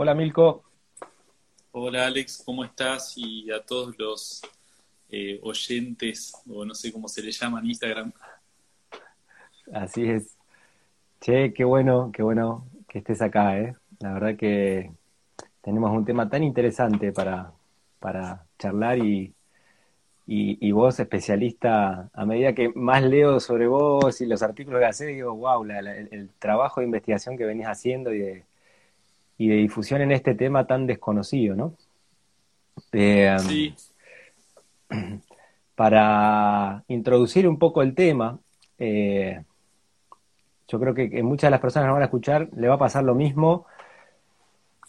Hola Milko. Hola Alex, ¿cómo estás? Y a todos los eh, oyentes, o no sé cómo se le llama en Instagram. Así es. Che, qué bueno, qué bueno que estés acá, ¿eh? La verdad que tenemos un tema tan interesante para, para charlar y, y, vos, especialista, a medida que más leo sobre vos y los artículos que haces, digo, wow, el, trabajo de investigación que venís haciendo y de, y de difusión en este tema tan desconocido, ¿no? Eh, sí. Para introducir un poco el tema, eh, yo creo que, muchas de las personas que van a escuchar le va a pasar lo mismo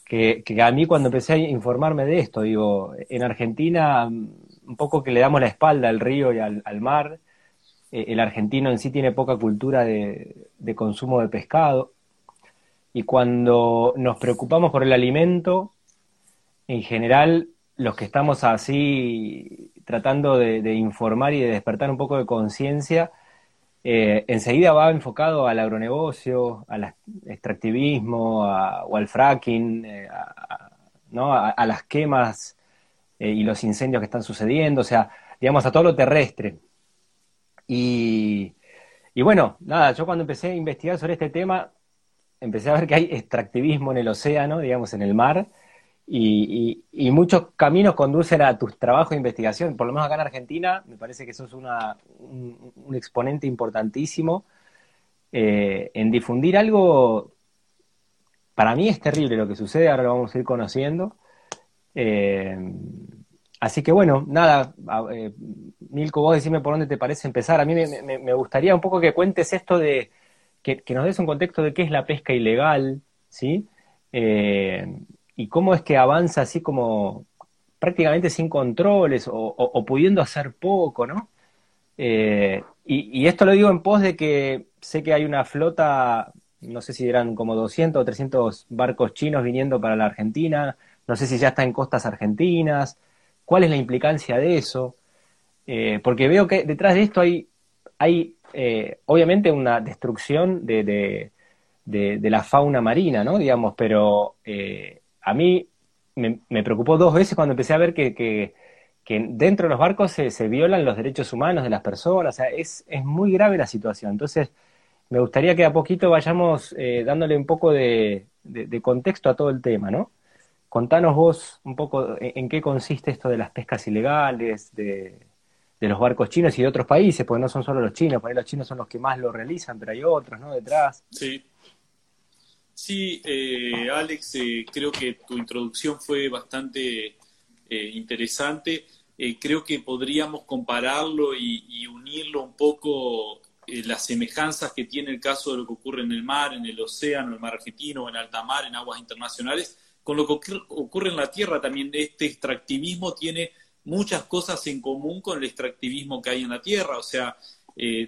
que, a mí cuando empecé a informarme de esto. Digo, en Argentina, un poco que le damos la espalda al río y al, mar. Eh, el argentino en sí tiene poca cultura de, consumo de pescado. Y cuando nos preocupamos por el alimento, en general, los que estamos así tratando de informar y de despertar un poco de conciencia, eh, enseguida va enfocado al agronegocio, al extractivismo o al fracking, eh, a, ¿no? a, las quemas eh, y los incendios que están sucediendo, o sea, digamos, a todo lo terrestre. Y, y bueno, nada, yo cuando empecé a investigar sobre este tema, empecé a ver que hay extractivismo en el océano, digamos, en el mar, y, muchos caminos conducen a tus trabajos de investigación. Por lo menos acá en Argentina, me parece que sos un, exponente importantísimo eh, en difundir algo. Para mí es terrible lo que sucede, ahora lo vamos a ir conociendo. Eh, así que bueno, nada, eh, Milko, vos decime por dónde te parece empezar. A mí me, gustaría un poco que cuentes esto de, que, nos des un contexto de qué es la pesca ilegal, ¿sí? y cómo es que avanza así como prácticamente sin controles o, pudiendo hacer poco, ¿no? Eh, y, esto lo digo en pos de que sé que hay una flota, no sé si eran como 200 o 300 barcos chinos viniendo para la Argentina, no sé si ya está en costas argentinas, cuál es la implicancia de eso, eh, porque veo que detrás de esto hay, hay eh, obviamente una destrucción de, de, la fauna marina, ¿no? Digamos, pero a mí me, preocupó dos veces cuando empecé a ver que, dentro de los barcos se, violan los derechos humanos de las personas, o sea, es, muy grave la situación. Entonces, me gustaría que a poquito vayamos eh, dándole un poco de, contexto a todo el tema, ¿no? Contanos vos un poco en, qué consiste esto de las pescas ilegales, de, los barcos chinos y de otros países, porque no son solo los chinos, por ahí los chinos son los que más lo realizan, pero hay otros, ¿no? Detrás. Sí. Sí, eh, Alex, eh, creo que tu introducción fue bastante eh, interesante. creo que podríamos compararlo y, unirlo un poco las semejanzas que tiene el caso de lo que ocurre en el mar, en el océano, en el mar argentino, en alta mar, en aguas internacionales, con lo que ocurre en la tierra también. Este extractivismo tiene muchas cosas en común con el extractivismo que hay en la tierra, o sea,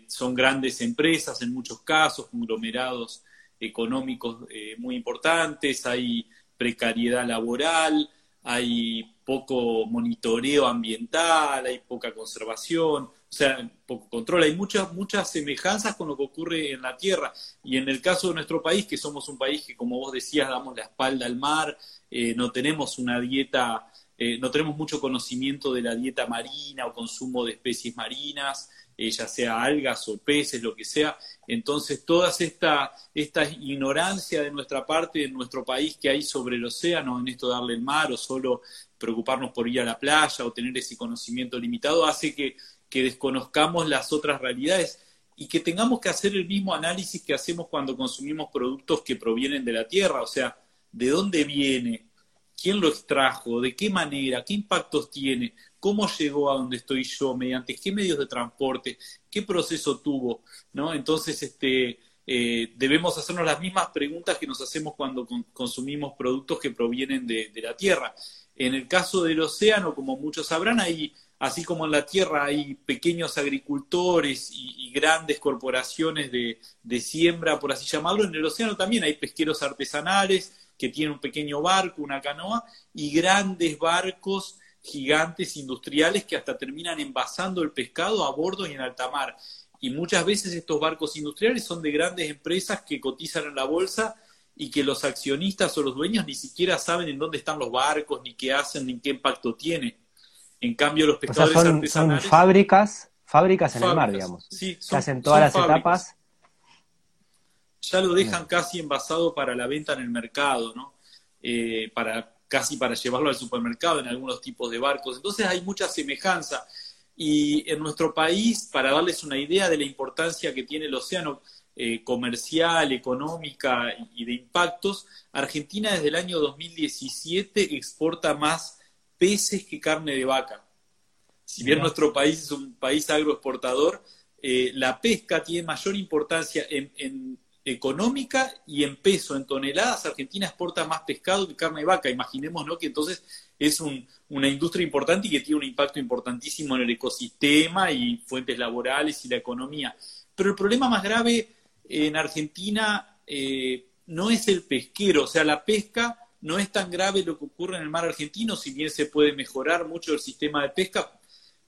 son grandes empresas en muchos casos, conglomerados económicos eh, muy importantes, hay precariedad laboral, hay poco monitoreo ambiental, hay poca conservación, o sea, poco control. Hay muchas, muchas semejanzas con lo que ocurre en la Tierra. Y en el caso de nuestro país, que somos un país que, como vos decías, damos la espalda al mar, eh, no tenemos una dieta, eh, no tenemos mucho conocimiento de la dieta marina o consumo de especies marinas, ya sea algas o peces, lo que sea. Entonces, toda esta, esta ignorancia de nuestra parte, de nuestro país que hay sobre el océano, en esto darle el mar o solo preocuparnos por ir a la playa o tener ese conocimiento limitado, hace que, que desconozcamos las otras realidades y que tengamos que hacer el mismo análisis que hacemos cuando consumimos productos que provienen de la tierra, o sea, de dónde viene, quién lo extrajo, de qué manera, qué impactos tiene, cómo llegó a donde estoy yo, mediante qué medios de transporte, qué proceso tuvo, ¿no? Entonces, este, eh, debemos hacernos las mismas preguntas que nos hacemos cuando consumimos productos que provienen de, la tierra. En el caso del océano, como muchos sabrán, hay, así como en la tierra hay pequeños agricultores y, grandes corporaciones de, de siembra, por así llamarlo, en el océano también hay pesqueros artesanales que tienen un pequeño barco, una canoa, y grandes barcos gigantes industriales que hasta terminan envasando el pescado a bordo y en alta mar. Y muchas veces estos barcos industriales son de grandes empresas que cotizan en la bolsa y que los accionistas o los dueños ni siquiera saben en dónde están los barcos, ni qué hacen, ni qué impacto tiene. En cambio, los pescadores son, artesanales... Son fábricas, fábricas en el mar, digamos. Sí, que hacen todas las etapas. Ya lo dejan casi envasado para la venta en el mercado, ¿no? Eh, para, casi para llevarlo al supermercado en algunos tipos de barcos. Entonces hay mucha semejanza. Y en nuestro país, para darles una idea de la importancia que tiene el océano eh, comercial, económica y de impactos, Argentina desde el año 2017 exporta más peces que carne de vaca. Si bien nuestro país es un país agroexportador, eh, la pesca tiene mayor importancia en, económica y en peso, en toneladas. Argentina exporta más pescado que carne de vaca. Imaginemos ¿no? que entonces es una industria importante y que tiene un impacto importantísimo en el ecosistema y fuentes laborales y la economía. Pero el problema más grave en Argentina eh, no es el pesquero, o sea, la pesca no es tan grave lo que ocurre en el mar argentino, si bien se puede mejorar mucho el sistema de pesca,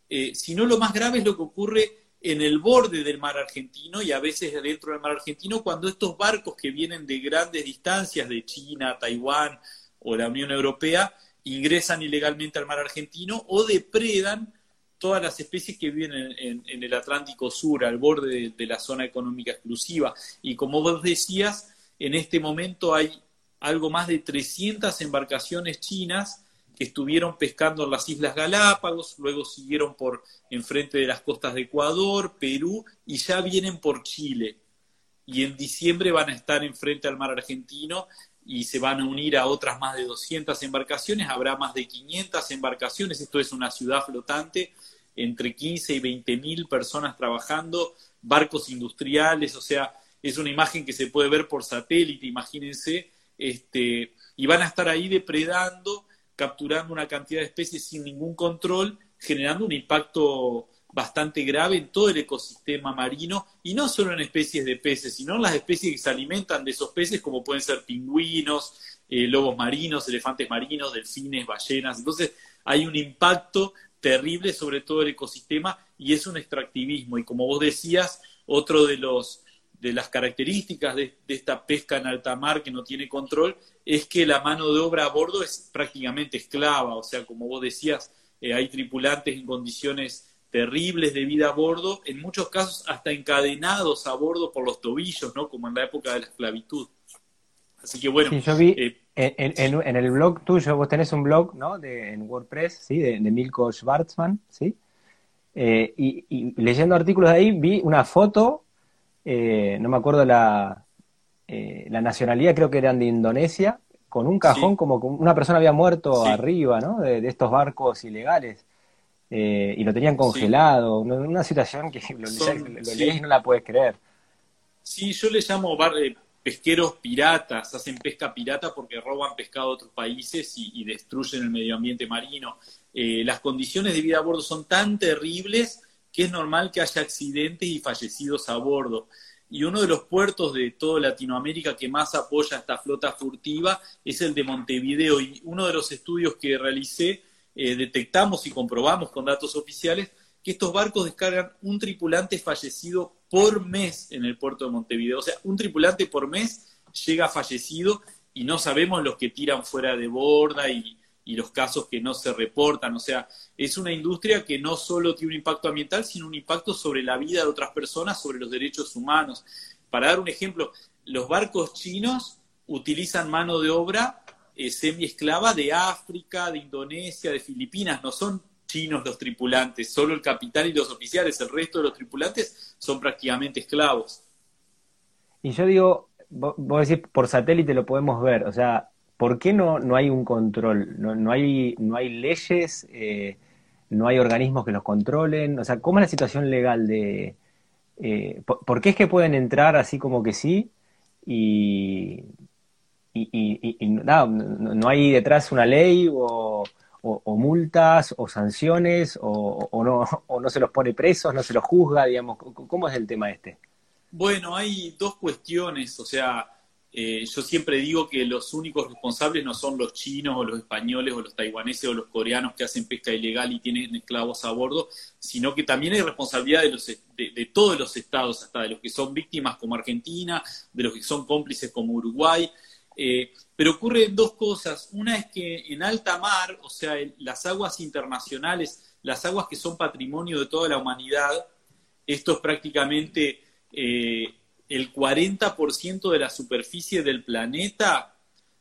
eh, sino lo más grave es lo que ocurre en el borde del mar argentino y a veces dentro del mar argentino cuando estos barcos que vienen de grandes distancias de China, Taiwán o la Unión Europea ingresan ilegalmente al mar argentino o depredan todas las especies que viven en, el Atlántico Sur, al borde de, la zona económica exclusiva. Y como vos decías, en este momento hay algo más de 300 embarcaciones chinas estuvieron pescando en las Islas Galápagos, luego siguieron por enfrente de las costas de Ecuador, Perú y ya vienen por Chile. Y en diciembre van a estar enfrente al mar argentino y se van a unir a otras más de 200 embarcaciones, habrá más de 500 embarcaciones, esto es una ciudad flotante, entre 15 y 20 mil personas trabajando, barcos industriales, o sea, es una imagen que se puede ver por satélite, imagínense, este, y van a estar ahí depredando, capturando una cantidad de especies sin ningún control, generando un impacto bastante grave en todo el ecosistema marino y no solo en especies de peces, sino en las especies que se alimentan de esos peces, como pueden ser pingüinos, eh, lobos marinos, elefantes marinos, delfines, ballenas. Entonces hay un impacto terrible sobre todo el ecosistema y es un extractivismo. Y como vos decías, otro de los de las características de, esta pesca en alta mar que no tiene control es que la mano de obra a bordo es prácticamente esclava, o sea, como vos decías, eh, hay tripulantes en condiciones terribles de vida a bordo, en muchos casos hasta encadenados a bordo por los tobillos, ¿no? Como en la época de la esclavitud. Así que bueno. yo vi eh, en, el blog tuyo, vos tenés un blog, ¿no? De, en WordPress, ¿sí? De, Milko Schwarzman, ¿sí? Eh, y, leyendo artículos de ahí vi una foto, eh, no me acuerdo la, la nacionalidad, creo que eran de Indonesia, con un cajón como una persona había muerto arriba, ¿no? De, estos barcos ilegales. y lo tenían congelado, una, situación que lo, lees y no la puedes creer. Sí, yo le llamo pesqueros piratas, hacen pesca pirata porque roban pescado a otros países y, destruyen el medio ambiente marino. Eh, las condiciones de vida a bordo son tan terribles que es normal que haya accidentes y fallecidos a bordo. Y uno de los puertos de toda Latinoamérica que más apoya esta flota furtiva es el de Montevideo. Y uno de los estudios que realicé, eh, detectamos y comprobamos con datos oficiales que estos barcos descargan un tripulante fallecido por mes en el puerto de Montevideo. O sea, un tripulante por mes llega fallecido y no sabemos los que tiran fuera de borda y, los casos que no se reportan. O sea, es una industria que no solo tiene un impacto ambiental, sino un impacto sobre la vida de otras personas, sobre los derechos humanos. Para dar un ejemplo, los barcos chinos utilizan mano de obra eh, semi-esclava de África, de Indonesia, de Filipinas, no son chinos los tripulantes, solo el capitán y los oficiales, el resto de los tripulantes son prácticamente esclavos. Y yo digo, vos, decís, por satélite lo podemos ver, o sea, ¿por qué no, no hay un control? No, no, hay, no hay leyes, eh, no hay organismos que los controlen, o sea, ¿cómo es la situación legal de... Eh, por, qué es que pueden entrar así como que sí y, y, y, no, no, hay detrás una ley o, o, multas o sanciones o, no, o no se los pone presos, no se los juzga, digamos, ¿cómo es el tema este? Bueno, hay dos cuestiones, o sea, eh, yo siempre digo que los únicos responsables no son los chinos o los españoles o los taiwaneses o los coreanos que hacen pesca ilegal y tienen esclavos a bordo, sino que también hay responsabilidad de, los, de, todos los estados, hasta de los que son víctimas como Argentina, de los que son cómplices como Uruguay. Eh, pero ocurren dos cosas. Una es que en alta mar, o sea, las aguas internacionales, las aguas que son patrimonio de toda la humanidad, esto es prácticamente eh, el 40% de la superficie del planeta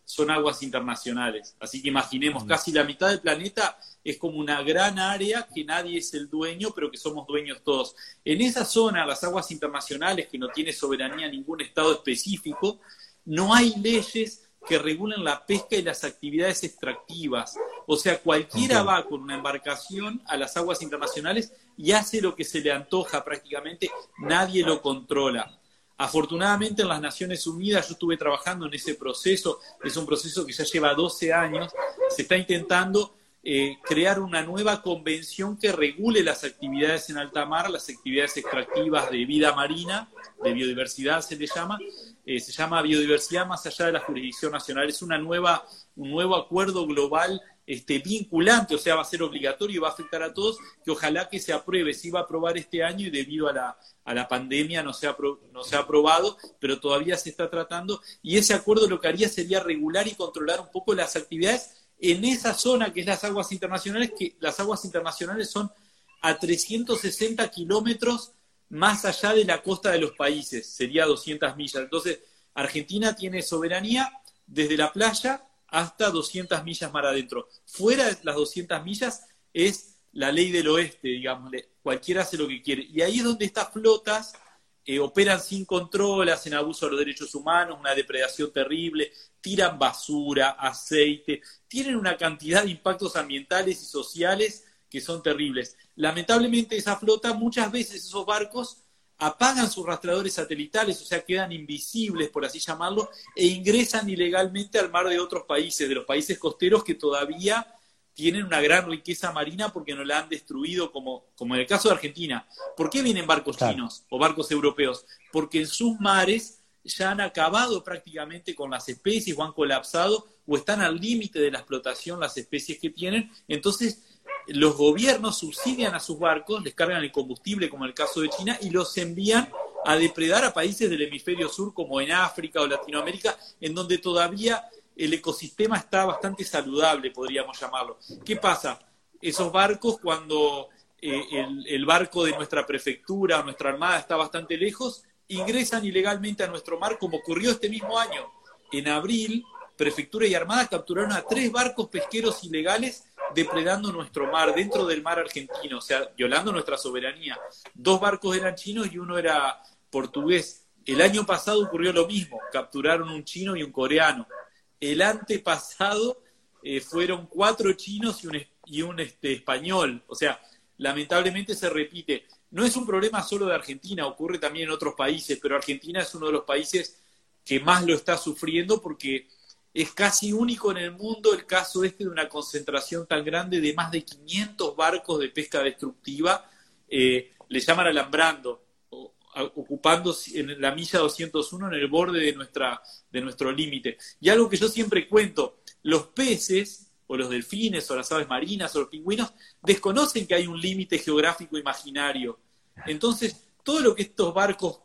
son aguas internacionales. Así que imaginemos, casi la mitad del planeta es como una gran área que nadie es el dueño, pero que somos dueños todos. En esa zona, las aguas internacionales, que no tiene soberanía ningún estado específico, no hay leyes que regulen la pesca y las actividades extractivas. O sea, cualquiera va con una embarcación a las aguas internacionales y hace lo que se le antoja prácticamente, nadie lo controla. Afortunadamente en las Naciones Unidas yo estuve trabajando en ese proceso, es un proceso que ya lleva 12 años, se está intentando eh, crear una nueva convención que regule las actividades en alta mar, las actividades extractivas de vida marina, de biodiversidad se le llama, eh, se llama biodiversidad más allá de la jurisdicción nacional. Es una nueva, un nuevo acuerdo global este, vinculante, o sea, va a ser obligatorio y va a afectar a todos, que ojalá que se apruebe, se iba a aprobar este año y debido a la, a la pandemia no se, ha, no se ha aprobado, pero todavía se está tratando, y ese acuerdo lo que haría sería regular y controlar un poco las actividades en esa zona que es las aguas internacionales, que las aguas internacionales son a 360 kilómetros más allá de la costa de los países, sería 200 millas. Entonces, Argentina tiene soberanía desde la playa hasta 200 millas mar adentro. Fuera de las 200 millas es la ley del oeste, digamos, cualquiera hace lo que quiere. Y ahí es donde estas flotas eh, operan sin control, hacen abuso de los derechos humanos, una depredación terrible, tiran basura, aceite, tienen una cantidad de impactos ambientales y sociales que son terribles. Lamentablemente esa flota, muchas veces esos barcos apagan sus rastreadores satelitales, o sea, quedan invisibles, por así llamarlo, e ingresan ilegalmente al mar de otros países, de los países costeros que todavía tienen una gran riqueza marina porque no la han destruido, como, como en el caso de Argentina. ¿Por qué vienen barcos chinos o barcos europeos? Porque en sus mares ya han acabado prácticamente con las especies o han colapsado o están al límite de la explotación las especies que tienen. Entonces, los gobiernos subsidian a sus barcos, les cargan el combustible, como en el caso de China, y los envían a depredar a países del hemisferio sur, como en África o Latinoamérica, en donde todavía el ecosistema está bastante saludable, podríamos llamarlo. ¿Qué pasa? Esos barcos, cuando eh, el, el, barco de nuestra prefectura o nuestra armada está bastante lejos, ingresan ilegalmente a nuestro mar, como ocurrió este mismo año. En abril, prefectura y armada capturaron a tres barcos pesqueros ilegales depredando nuestro mar, dentro del mar argentino, o sea, violando nuestra soberanía. Dos barcos eran chinos y uno era portugués. El año pasado ocurrió lo mismo, capturaron un chino y un coreano. El antepasado eh, fueron cuatro chinos y un, y un este, español. O sea, lamentablemente se repite. No es un problema solo de Argentina, ocurre también en otros países, pero Argentina es uno de los países que más lo está sufriendo porque es casi único en el mundo el caso este de una concentración tan grande de más de 500 barcos de pesca destructiva, eh, le llaman alambrando, ocupando en la milla 201 en el borde de, nuestra, de nuestro límite. Y algo que yo siempre cuento, los peces, o los delfines, o las aves marinas, o los pingüinos, desconocen que hay un límite geográfico imaginario. Entonces, todo lo que estos barcos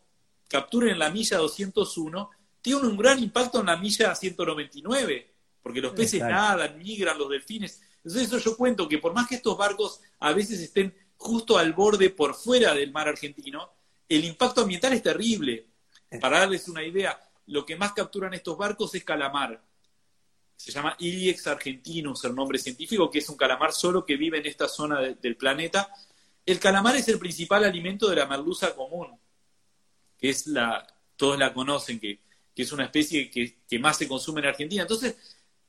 capturen en la milla 201 tiene un gran impacto en la milla 199, porque los peces nadan, migran, los delfines. Entonces eso yo cuento que por más que estos barcos a veces estén justo al borde por fuera del mar argentino, el impacto ambiental es terrible. Para darles una idea, lo que más capturan estos barcos es calamar. Se llama Iliex argentinus, el nombre científico, que es un calamar solo que vive en esta zona del planeta. El calamar es el principal alimento de la merluza común, que es la, todos la conocen, que que es una especie que, más se consume en Argentina. Entonces,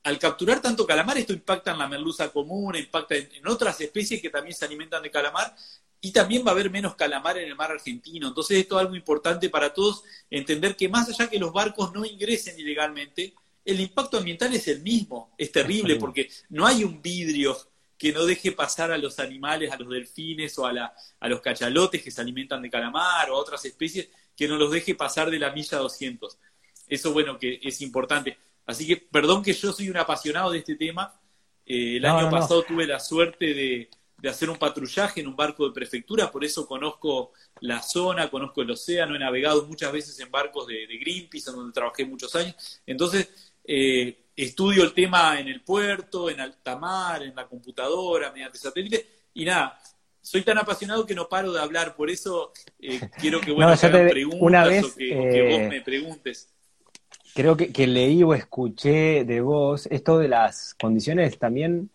al capturar tanto calamar, esto impacta en la merluza común, impacta en, otras especies que también se alimentan de calamar, y también va a haber menos calamar en el mar argentino. Entonces, esto es algo importante para todos, entender que más allá que los barcos no ingresen ilegalmente, el impacto ambiental es el mismo, es terrible, porque no hay un vidrio que no deje pasar a los animales, a los delfines o a, la, a los cachalotes que se alimentan de calamar o a otras especies, que no los deje pasar de la milla 200. Eso, bueno, que es importante. Así que, perdón que yo soy un apasionado de este tema. Eh, el año pasado tuve la suerte de, hacer un patrullaje en un barco de prefectura, por eso conozco la zona, conozco el océano, he navegado muchas veces en barcos de, Greenpeace, en donde trabajé muchos años. Entonces, eh, estudio el tema en el puerto, en alta mar, en la computadora, mediante satélite, y nada, soy tan apasionado que no paro de hablar, por eso eh, quiero que bueno, preguntas una vez, o, que, vos eh, me preguntes. Creo que, leí o escuché de vos esto de las condiciones también,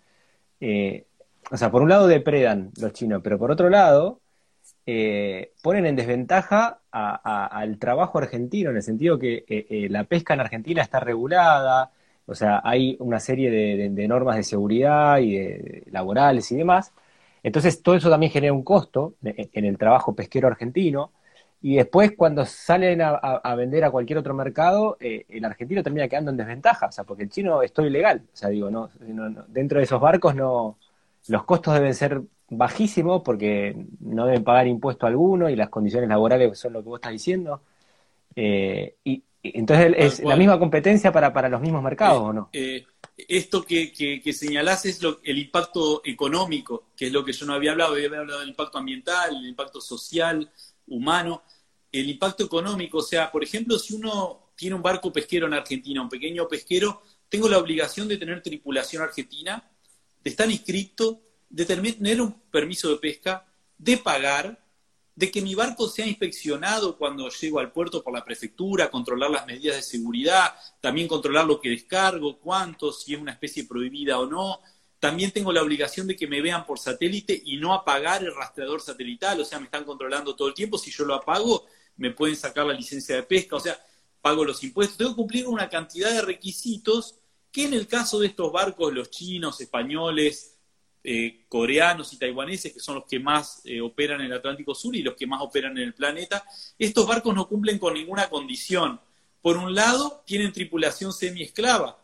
o sea, por un lado depredan los chinos, pero por otro lado ponen en desventaja al trabajo argentino, en el sentido que la pesca en Argentina está regulada, o sea, hay una serie de, normas de seguridad y de, laborales y demás. Entonces, todo eso también genera un costo en el trabajo pesquero argentino. Y después, cuando salen a, vender a cualquier otro mercado, eh, el argentino termina quedando en desventaja, o sea, porque el chino es todo ilegal. O sea, digo, no, dentro de esos barcos no, los costos deben ser bajísimos porque no deben pagar impuesto alguno y las condiciones laborales son lo que vos estás diciendo. Eh, y, entonces, ¿es la misma competencia para, para los mismos mercados eh, o no? Eh, esto que, que, señalás es lo, el impacto económico, que es lo que yo no había hablado, había hablado del impacto ambiental, el impacto social, humano, el impacto económico, o sea, por ejemplo, si uno tiene un barco pesquero en Argentina, un pequeño pesquero, tengo la obligación de tener tripulación argentina, de estar inscrito, de tener un permiso de pesca, de pagar, de que mi barco sea inspeccionado cuando llego al puerto por la prefectura, controlar las medidas de seguridad, también controlar lo que descargo, cuánto, si es una especie prohibida o no. También tengo la obligación de que me vean por satélite y no apagar el rastreador satelital, o sea, me están controlando todo el tiempo. Si yo lo apago, me pueden sacar la licencia de pesca, o sea, pago los impuestos. Tengo que cumplir una cantidad de requisitos que en el caso de estos barcos, los chinos, españoles, eh, coreanos y taiwaneses, que son los que más eh, operan en el Atlántico Sur y los que más operan en el planeta, estos barcos no cumplen con ninguna condición. Por un lado, tienen tripulación semi-esclava,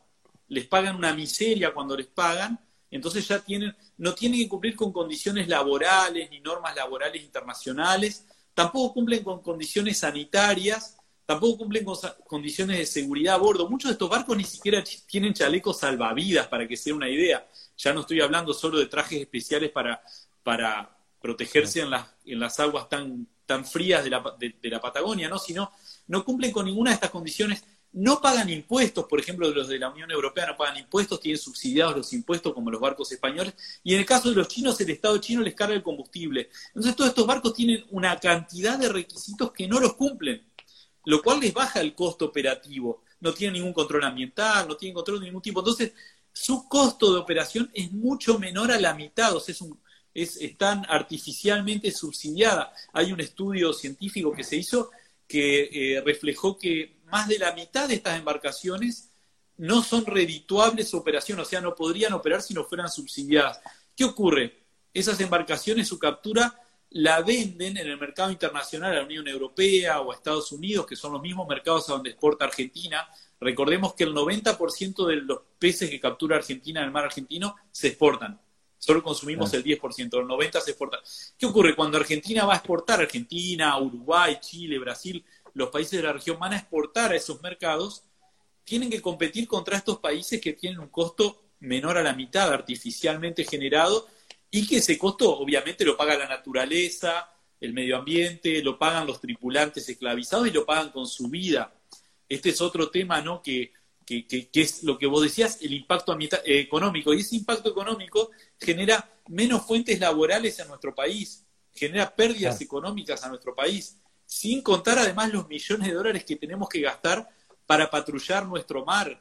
les pagan una miseria cuando les pagan, entonces ya tienen, no tienen que cumplir con condiciones laborales ni normas laborales internacionales, tampoco cumplen con condiciones sanitarias, tampoco cumplen con condiciones de seguridad a bordo. Muchos de estos barcos ni siquiera tienen chalecos salvavidas, para que sea una idea. Ya no estoy hablando solo de trajes especiales para, para protegerse en las, en las aguas tan, tan frías de la, de, la Patagonia, ¿no? sino no cumplen con ninguna de estas condiciones, no pagan impuestos, por ejemplo, los de la Unión Europea no pagan impuestos, tienen subsidiados los impuestos como los barcos españoles, y en el caso de los chinos, el Estado chino les carga el combustible. Entonces, todos estos barcos tienen una cantidad de requisitos que no los cumplen, lo cual les baja el costo operativo. No tienen ningún control ambiental, no tienen control de ningún tipo. Entonces, su costo de operación es mucho menor a la mitad, o sea, es, un, es, tan artificialmente subsidiada. Hay un estudio científico que se hizo que eh, reflejó que más de la mitad de estas embarcaciones no son redituables operaciones, o sea, no podrían operar si no fueran subsidiadas. ¿Qué ocurre? Esas embarcaciones, su captura la venden en el mercado internacional a la Unión Europea o a Estados Unidos, que son los mismos mercados a donde exporta Argentina, Recordemos que el 90% de los peces que captura Argentina en el mar argentino se exportan. Solo consumimos el 10%, el 90% se exporta. ¿Qué ocurre? Cuando Argentina va a exportar, Argentina, Uruguay, Chile, Brasil, los países de la región van a exportar a esos mercados, tienen que competir contra estos países que tienen un costo menor a la mitad artificialmente generado y que ese costo obviamente lo paga la naturaleza, el medio ambiente, lo pagan los tripulantes esclavizados y lo pagan con su vida este es otro tema, ¿no? Que, que, que, es lo que vos decías, el impacto eh, económico. Y ese impacto económico genera menos fuentes laborales en nuestro país, genera pérdidas económicas a nuestro país, sin contar además los millones de dólares que tenemos que gastar para patrullar nuestro mar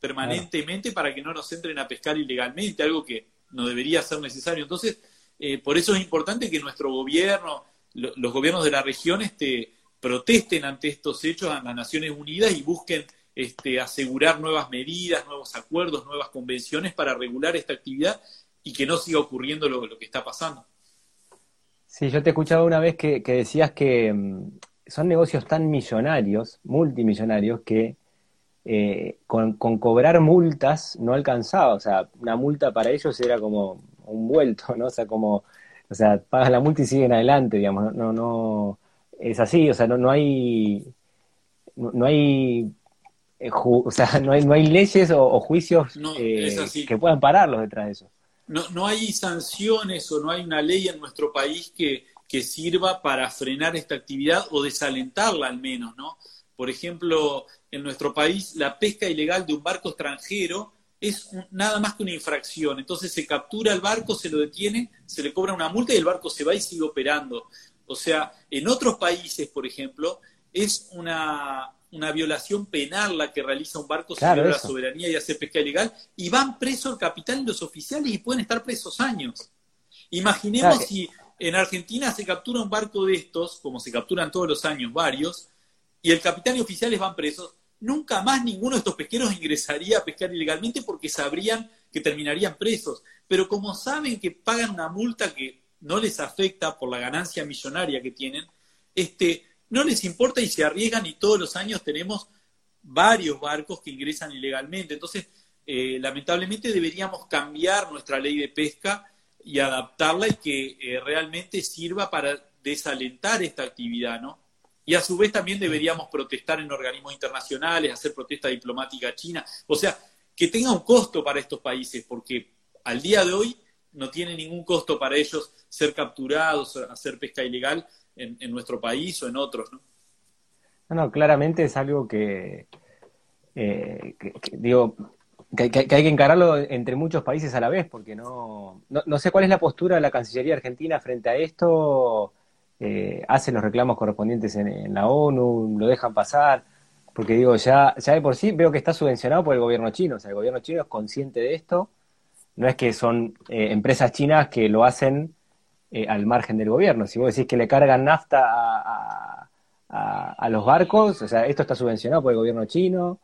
permanentemente para que no nos entren a pescar ilegalmente, algo que no debería ser necesario. Entonces, eh, por eso es importante que nuestro gobierno, los gobiernos de la región, este, protesten ante estos hechos a las Naciones Unidas y busquen este, asegurar nuevas medidas, nuevos acuerdos, nuevas convenciones para regular esta actividad y que no siga ocurriendo lo, lo que está pasando. Sí, yo te escuchaba una vez que, decías que mm, son negocios tan millonarios, multimillonarios, que eh, con, cobrar multas no alcanzaba. O sea, una multa para ellos era como un vuelto, ¿no? O sea, como, o sea, pagas la multa y siguen adelante, digamos. No, no, es así, o sea, no, no hay, no, hay, eh, o sea, no hay, no hay leyes o, juicios eh, que puedan pararlos detrás de eso. No, no hay sanciones o no hay una ley en nuestro país que, que sirva para frenar esta actividad o desalentarla al menos, ¿no? Por ejemplo, en nuestro país, la pesca ilegal de un barco extranjero es nada más que una infracción. Entonces se captura el barco, se lo detiene, se le cobra una multa y el barco se va y sigue operando. O sea, en otros países, por ejemplo, es una, violación penal la que realiza un barco sobre la soberanía y hace pesca ilegal, y van presos el capitán y los oficiales y pueden estar presos años. Imaginemos si en Argentina se captura un barco de estos, como se capturan todos los años varios, y el capitán y oficiales van presos, nunca más ninguno de estos pesqueros ingresaría a pescar ilegalmente porque sabrían que terminarían presos. Pero como saben que pagan una multa que no les afecta por la ganancia millonaria que tienen, este, no les importa y se arriesgan y todos los años tenemos varios barcos que ingresan ilegalmente. Entonces, eh, lamentablemente deberíamos cambiar nuestra ley de pesca y adaptarla y que eh, realmente sirva para desalentar esta actividad, ¿no? Y a su vez también deberíamos protestar en organismos internacionales, hacer protesta diplomática china, o sea, que tenga un costo para estos países, porque al día de hoy no tiene ningún costo para ellos ser capturados, hacer pesca ilegal en, nuestro país o en otros, ¿no? No, claramente es algo que, eh, digo, que, hay que encararlo entre muchos países a la vez, porque no, no, sé cuál es la postura de la Cancillería Argentina frente a esto. Eh, hacen los reclamos correspondientes en, la ONU, lo dejan pasar, porque digo, ya, ya de por sí veo que está subvencionado por el gobierno chino, o sea, el gobierno chino es consciente de esto, no es que son eh, empresas chinas que lo hacen eh, al margen del gobierno, si vos decís que le cargan nafta a, a los barcos, o sea, esto está subvencionado por el gobierno chino,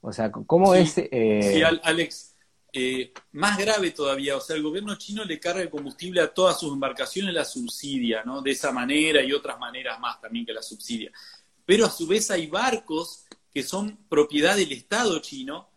o sea, ¿cómo es...? Eh... Sí, Alex, eh, más grave todavía, o sea, el gobierno chino le carga el combustible a todas sus embarcaciones, la subsidia, ¿no? De esa manera y otras maneras más también que la subsidia. Pero a su vez hay barcos que son propiedad del Estado chino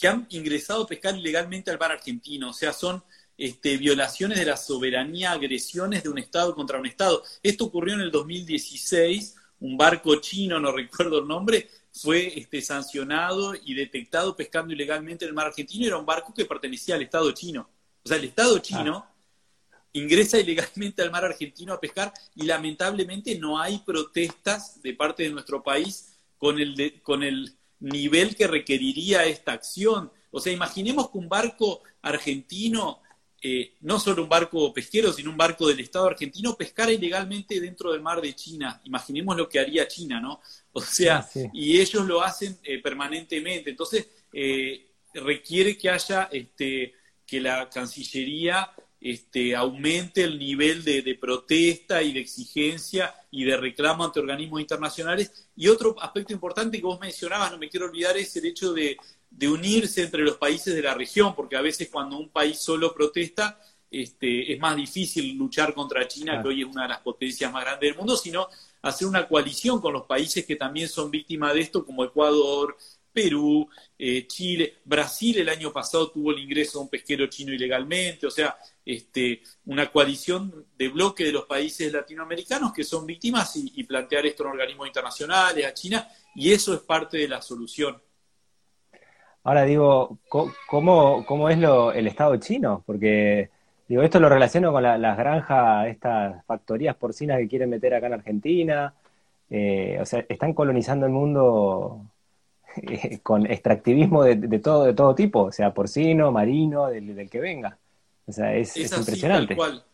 que han ingresado a pescar ilegalmente al mar argentino, o sea, son este, violaciones de la soberanía, agresiones de un Estado contra un Estado. Esto ocurrió en el 2016, un barco chino, no recuerdo el nombre, fue este, sancionado y detectado pescando ilegalmente en el mar argentino. Era un barco que pertenecía al Estado chino. O sea, el Estado chino ah. ingresa ilegalmente al mar argentino a pescar y lamentablemente no hay protestas de parte de nuestro país con el, con el nivel que requeriría esta acción. O sea, imaginemos que un barco argentino eh, no solo un barco pesquero, sino un barco del Estado argentino, pescara ilegalmente dentro del mar de China. Imaginemos lo que haría China, ¿no? O sea, ah, y ellos lo hacen eh, permanentemente. Entonces, eh, requiere que haya, este, que la Cancillería este, aumente el nivel de, de, protesta y de exigencia y de reclamo ante organismos internacionales. Y otro aspecto importante que vos mencionabas, no me quiero olvidar, es el hecho de de unirse entre los países de la región, porque a veces cuando un país solo protesta, este, es más difícil luchar contra China, que hoy es una de las potencias más grandes del mundo, sino hacer una coalición con los países que también son víctimas de esto, como Ecuador, Perú, eh, Chile, Brasil el año pasado tuvo el ingreso de un pesquero chino ilegalmente, o sea, este, una coalición de bloque de los países latinoamericanos que son víctimas y, y plantear esto en organismos internacionales, a China, y eso es parte de la solución. Ahora digo, ¿cómo, cómo es lo, el Estado chino? Porque digo, esto lo relaciono con las granjas, estas factorías porcinas que quieren meter acá en Argentina. Eh, o sea, están colonizando el mundo eh, con extractivismo de, todo, de todo tipo, o sea, porcino, marino, del, que venga. O sea, es, es, impresionante tal cual.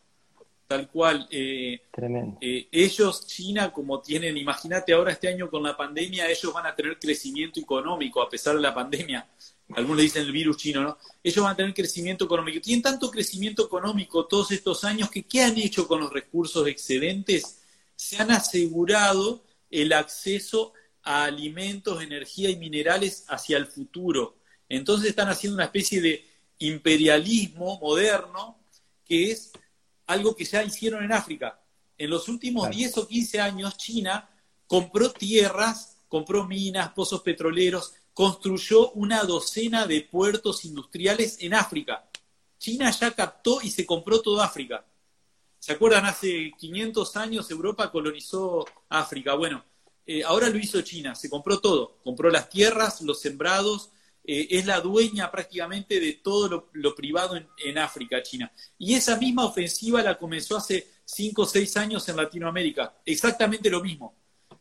Eh, Tremendo. Eh, ellos, China, como tienen, imagínate ahora este año con la pandemia, ellos van a tener crecimiento económico a pesar de la pandemia. Algunos le dicen el virus chino, ¿no? Ellos van a tener crecimiento económico. Tienen tanto crecimiento económico todos estos años que ¿qué han hecho con los recursos excedentes? Se han asegurado el acceso a alimentos, energía y minerales hacia el futuro. Entonces están haciendo una especie de imperialismo moderno que es algo que ya hicieron en África. En los últimos 10 o 15 años, China compró tierras, compró minas, pozos petroleros, construyó una docena de puertos industriales en África. China ya captó y se compró toda África. ¿Se acuerdan? Hace 500 años Europa colonizó África. Bueno, eh, ahora lo hizo China, se compró todo. Compró las tierras, los sembrados, eh, es la dueña prácticamente de todo lo, privado en, África, China. Y esa misma ofensiva la comenzó hace cinco o seis años en Latinoamérica, exactamente lo mismo.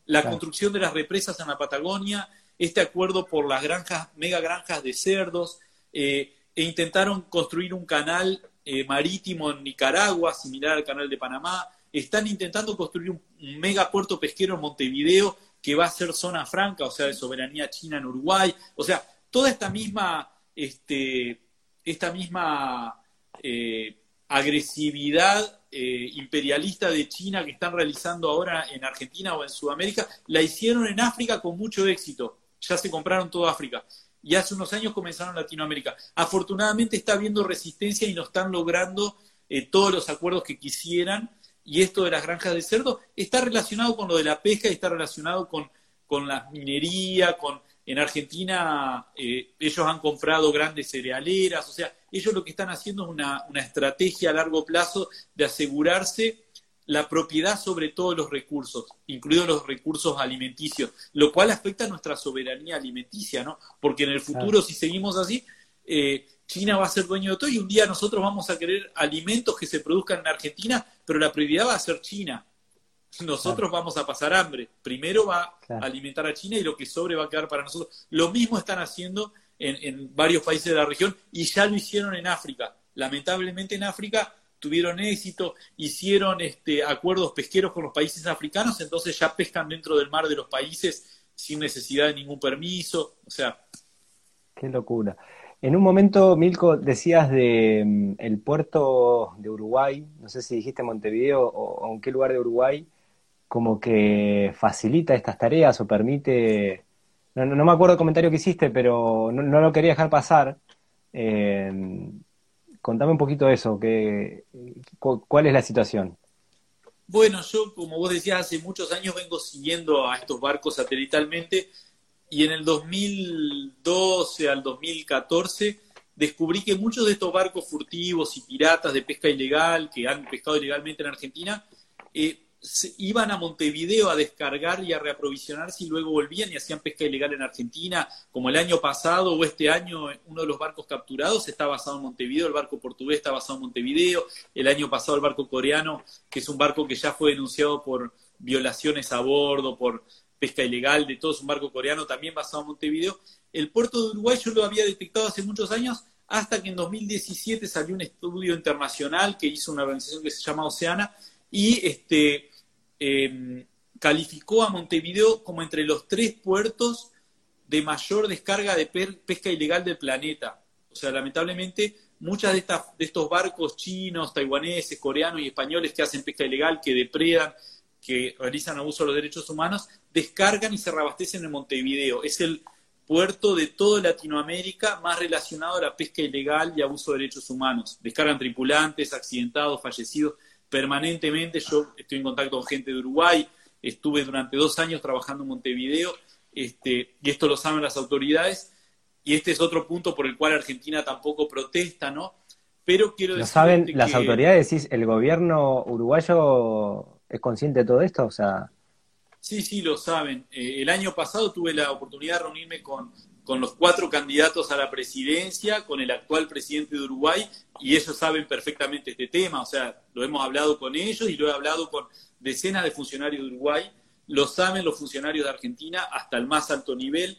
la construcción de las represas en la Patagonia, este acuerdo por las granjas, mega granjas de cerdos, eh, e intentaron construir un canal eh, marítimo en Nicaragua, similar al canal de Panamá. Están intentando construir un, mega puerto pesquero en Montevideo que va a ser zona franca, o sea, de soberanía china en Uruguay. O sea, toda esta misma, este, esta misma eh, agresividad eh, imperialista de China que están realizando ahora en Argentina o en Sudamérica, la hicieron en África con mucho éxito. Ya se compraron toda África. Y hace unos años comenzaron en Latinoamérica. Afortunadamente está habiendo resistencia y no están logrando eh, todos los acuerdos que quisieran. Y esto de las granjas de cerdo está relacionado con lo de la pesca y está relacionado con, con la minería, con en Argentina eh, ellos han comprado grandes cerealeras, o sea, ellos lo que están haciendo es una, estrategia a largo plazo de asegurarse la propiedad sobre todos los recursos, incluidos los recursos alimenticios, lo cual afecta a nuestra soberanía alimenticia, ¿no? Porque en el futuro, si seguimos así, eh, China va a ser dueño de todo y un día nosotros vamos a querer alimentos que se produzcan en Argentina, pero la prioridad va a ser China nosotros vamos a pasar hambre. Primero va a alimentar a China y lo que sobre va a quedar para nosotros. Lo mismo están haciendo en, varios países de la región y ya lo hicieron en África. Lamentablemente en África tuvieron éxito, hicieron este, acuerdos pesqueros con los países africanos, entonces ya pescan dentro del mar de los países sin necesidad de ningún permiso. O sea. Qué locura. En un momento, Milko, decías de mm, el puerto de Uruguay, no sé si dijiste Montevideo o, o en qué lugar de Uruguay, como que facilita estas tareas o permite, no, no, me acuerdo el comentario que hiciste, pero no, lo quería dejar pasar. Eh, contame un poquito de eso, que, ¿cuál es la situación? Bueno, yo, como vos decías, hace muchos años vengo siguiendo a estos barcos satelitalmente y en el 2012 al 2014 descubrí que muchos de estos barcos furtivos y piratas de pesca ilegal que han pescado ilegalmente en Argentina eh, iban a Montevideo a descargar y a reaprovisionarse y luego volvían y hacían pesca ilegal en Argentina, como el año pasado o este año uno de los barcos capturados está basado en Montevideo, el barco portugués está basado en Montevideo, el año pasado el barco coreano, que es un barco que ya fue denunciado por violaciones a bordo, por pesca ilegal, de todo es un barco coreano también basado en Montevideo. El puerto de Uruguay yo lo había detectado hace muchos años, hasta que en 2017 salió un estudio internacional que hizo una organización que se llama Oceana, y este, Em, calificó a Montevideo como entre los tres puertos de mayor descarga de pesca ilegal del planeta. O sea, lamentablemente, muchas de, de estos barcos chinos, taiwaneses, coreanos y españoles que hacen pesca ilegal, que depredan, que realizan abuso de los derechos humanos, descargan y se reabastecen en Montevideo. Es el puerto de toda Latinoamérica más relacionado a la pesca ilegal y abuso de derechos humanos. Descargan tripulantes, accidentados, fallecidos permanentemente. Yo estoy en contacto con gente de Uruguay, estuve durante dos años trabajando en Montevideo, este, y esto lo saben las autoridades, y este es otro punto por el cual Argentina tampoco protesta, ¿no? Pero quiero decir. ¿Lo saben las autoridades? ¿Decís, el gobierno uruguayo es consciente de todo esto? O sea. Sí, sí, lo saben. Eh, el año pasado tuve la oportunidad de reunirme con con los cuatro candidatos a la presidencia, con el actual presidente de Uruguay, y ellos saben perfectamente este tema, o sea, lo hemos hablado con ellos y lo he hablado con decenas de funcionarios de Uruguay, lo saben los funcionarios de Argentina hasta el más alto nivel,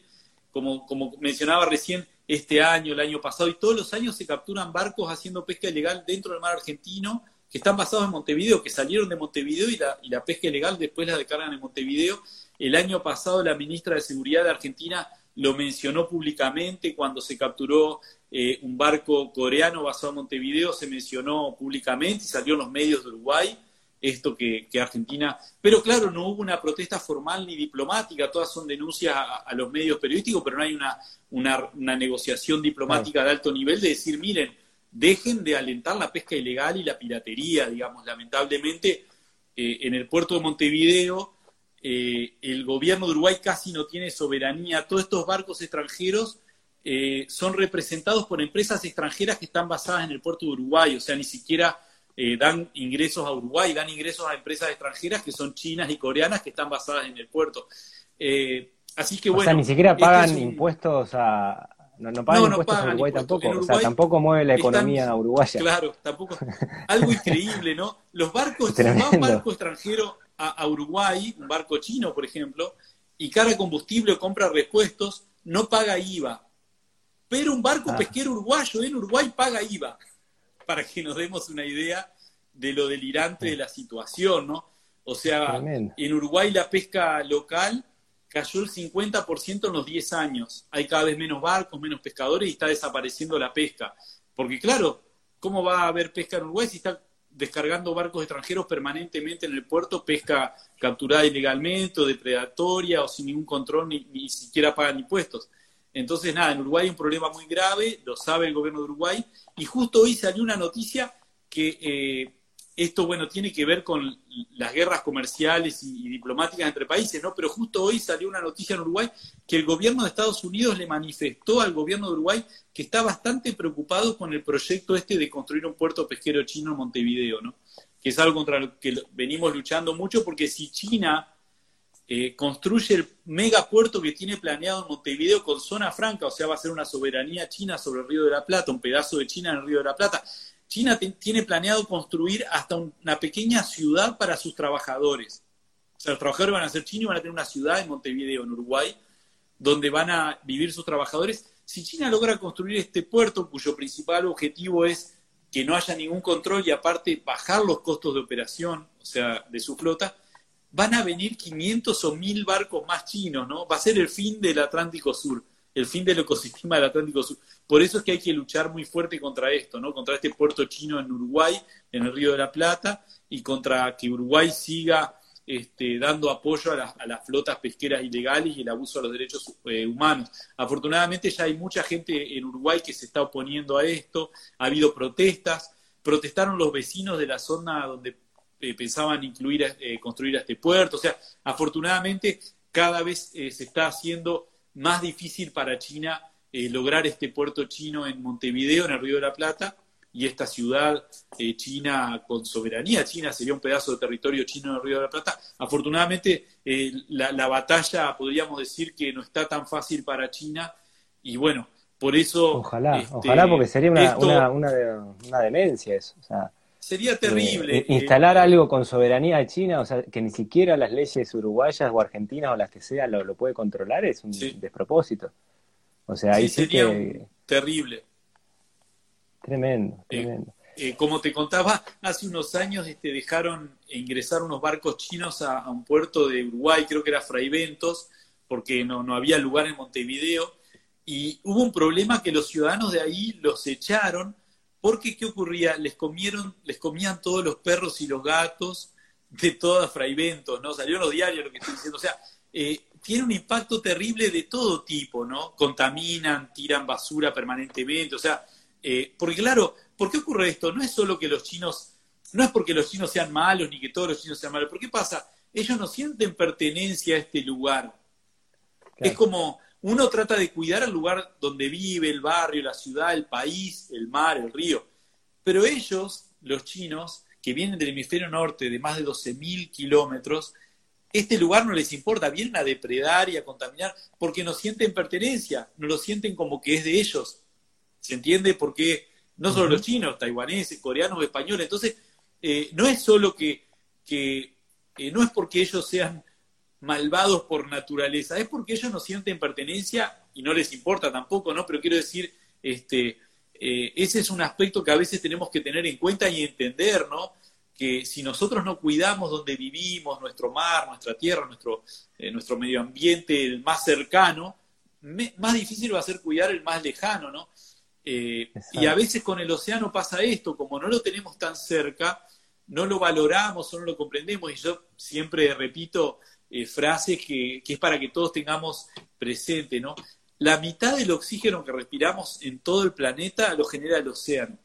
como, como mencionaba recién, este año, el año pasado, y todos los años se capturan barcos haciendo pesca ilegal dentro del mar argentino, que están basados en Montevideo, que salieron de Montevideo y la, y la pesca ilegal después la descargan en Montevideo. El año pasado la ministra de Seguridad de Argentina lo mencionó públicamente cuando se capturó eh, un barco coreano basado en Montevideo, se mencionó públicamente y salió en los medios de Uruguay esto que, Argentina... Pero claro, no hubo una protesta formal ni diplomática, todas son denuncias a, los medios periodísticos, pero no hay una, una, negociación diplomática de alto nivel de decir, miren, dejen de alentar la pesca ilegal y la piratería, digamos, lamentablemente eh, en el puerto de Montevideo eh, el gobierno de Uruguay casi no tiene soberanía. Todos estos barcos extranjeros eh, son representados por empresas extranjeras que están basadas en el puerto de Uruguay, o sea, ni siquiera eh, dan ingresos a Uruguay, dan ingresos a empresas extranjeras que son chinas y coreanas que están basadas en el puerto. así que bueno. O sea, ni siquiera este pagan impuestos a. No, pagan impuestos a Uruguay tampoco. o sea, tampoco mueve la economía uruguaya. Claro, tampoco. Algo increíble, ¿no? Los barcos, más barco extranjero a, Uruguay, un barco chino, por ejemplo, y carga combustible o compra repuestos, no paga IVA. Pero un barco ah. pesquero uruguayo en Uruguay paga IVA, para que nos demos una idea de lo delirante de la situación, ¿no? O sea, en Uruguay la pesca local cayó el 50% en los 10 años. Hay cada vez menos barcos, menos pescadores y está desapareciendo la pesca. Porque claro, ¿cómo va a haber pesca en Uruguay si está descargando barcos extranjeros permanentemente en el puerto, pesca capturada ilegalmente o depredatoria o sin ningún control, ni, ni siquiera pagan impuestos? Entonces, nada, en Uruguay hay un problema muy grave, lo sabe el gobierno de Uruguay, y justo hoy salió una noticia que eh, esto, bueno, tiene que ver con las guerras comerciales y, diplomáticas entre países, ¿no? Pero justo hoy salió una noticia en Uruguay que el gobierno de Estados Unidos le manifestó al gobierno de Uruguay que está bastante preocupado con el proyecto este de construir un puerto pesquero chino en Montevideo, ¿no? Que es algo contra lo que venimos luchando mucho porque si China eh, construye el megapuerto que tiene planeado en Montevideo con zona franca, o sea, va a ser una soberanía china sobre el Río de la Plata, un pedazo de China en el Río de la Plata China tiene planeado construir hasta una pequeña ciudad para sus trabajadores. O sea, los trabajadores van a ser chinos y van a tener una ciudad en Montevideo, en Uruguay, donde van a vivir sus trabajadores. Si China logra construir este puerto, cuyo principal objetivo es que no haya ningún control y aparte bajar los costos de operación, o sea, de su flota, van a venir 500 o 1000 barcos más chinos, ¿no? Va a ser el fin del Atlántico Sur el fin del ecosistema del Atlántico Sur. Por eso es que hay que luchar muy fuerte contra esto, ¿no? Contra este puerto chino en Uruguay, en el Río de la Plata, y contra que Uruguay siga este, dando apoyo a, las flotas pesqueras ilegales y el abuso de los derechos eh, humanos. Afortunadamente ya hay mucha gente en Uruguay que se está oponiendo a esto, ha habido protestas, protestaron los vecinos de la zona donde eh, pensaban incluir, eh, construir este puerto, o sea, afortunadamente cada vez se está haciendo más difícil para China eh, lograr este puerto chino en Montevideo, en el Río de la Plata, y esta ciudad eh, china con soberanía china sería un pedazo de territorio chino en el Río de la Plata. Afortunadamente, eh, la, batalla podríamos decir que no está tan fácil para China, y bueno, por eso... Ojalá, este, ojalá, porque sería una, una, una, demencia eso. O sea, Sería terrible. Eh, instalar algo con soberanía de China, o sea, que ni siquiera las leyes uruguayas o argentinas o las que sea lo, puede controlar, es un despropósito. O sea, ahí sí, sería que... terrible. Tremendo, eh, tremendo. Eh, como te contaba, hace unos años este, dejaron ingresar unos barcos chinos a, un puerto de Uruguay, creo que era Fraiventos, porque no, no había lugar en Montevideo, y hubo un problema que los ciudadanos de ahí los echaron porque, ¿qué ocurría? Les comieron, les comían todos los perros y los gatos de todas Fraiventos, ¿no? Salió en los diarios lo que estoy diciendo. O sea, eh, tiene un impacto terrible de todo tipo, ¿no? Contaminan, tiran basura permanentemente, o sea, eh, porque claro, ¿por qué ocurre esto? No es solo que los chinos, no es porque los chinos sean malos ni que todos los chinos sean malos, ¿por qué pasa? Ellos no sienten pertenencia a este lugar. Es como, uno trata de cuidar el lugar donde vive, el barrio, la ciudad, el país, el mar, el río. Pero ellos, los chinos, que vienen del hemisferio norte de más de 12.000 kilómetros, este lugar no les importa, vienen a depredar y a contaminar porque no sienten pertenencia, no lo sienten como que es de ellos. ¿Se entiende? Porque no solo los chinos, taiwaneses, coreanos, españoles. Entonces, eh, no es solo que, que eh, no es porque ellos sean malvados por naturaleza, es porque ellos no sienten pertenencia y no les importa tampoco, ¿no? Pero quiero decir, este, eh, ese es un aspecto que a veces tenemos que tener en cuenta y entender, ¿no? Que si nosotros no cuidamos donde vivimos, nuestro mar, nuestra tierra, nuestro, eh, nuestro medio ambiente, el más cercano, más difícil va a ser cuidar el más lejano, ¿no? Eh, y a veces con el océano pasa esto, como no lo tenemos tan cerca, no lo valoramos o no lo comprendemos, y yo siempre repito, eh, frase que, es para que todos tengamos presente, ¿no? La mitad del oxígeno que respiramos en todo el planeta lo genera el océano,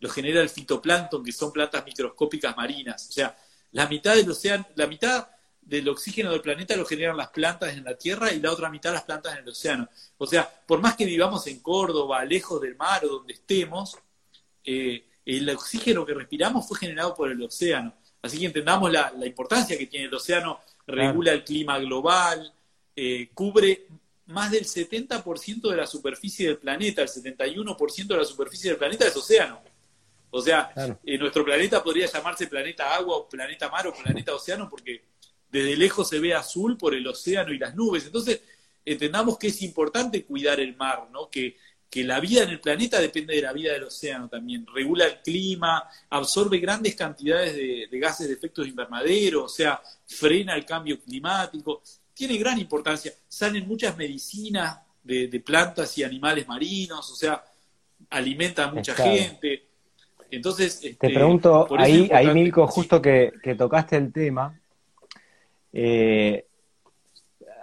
lo genera el fitoplancton, que son plantas microscópicas marinas. O sea, la mitad del océano, la mitad del oxígeno del planeta lo generan las plantas en la Tierra y la otra mitad las plantas en el océano. O sea, por más que vivamos en Córdoba, lejos del mar o donde estemos, eh, el oxígeno que respiramos fue generado por el océano. Así que entendamos la, la importancia que tiene el océano regula el clima global, eh, cubre más del 70% de la superficie del planeta, el 71% de la superficie del planeta es océano. O sea, eh, nuestro planeta podría llamarse planeta agua o planeta mar o planeta océano porque desde lejos se ve azul por el océano y las nubes. Entonces, entendamos que es importante cuidar el mar, ¿no? Que, que la vida en el planeta depende de la vida del océano también. Regula el clima, absorbe grandes cantidades de, gases de efecto invernadero, o sea, frena el cambio climático. Tiene gran importancia. Salen muchas medicinas de, plantas y animales marinos, o sea, alimenta a mucha gente. Entonces, te este, pregunto, ahí, ahí Milko, justo que, tocaste el tema, eh,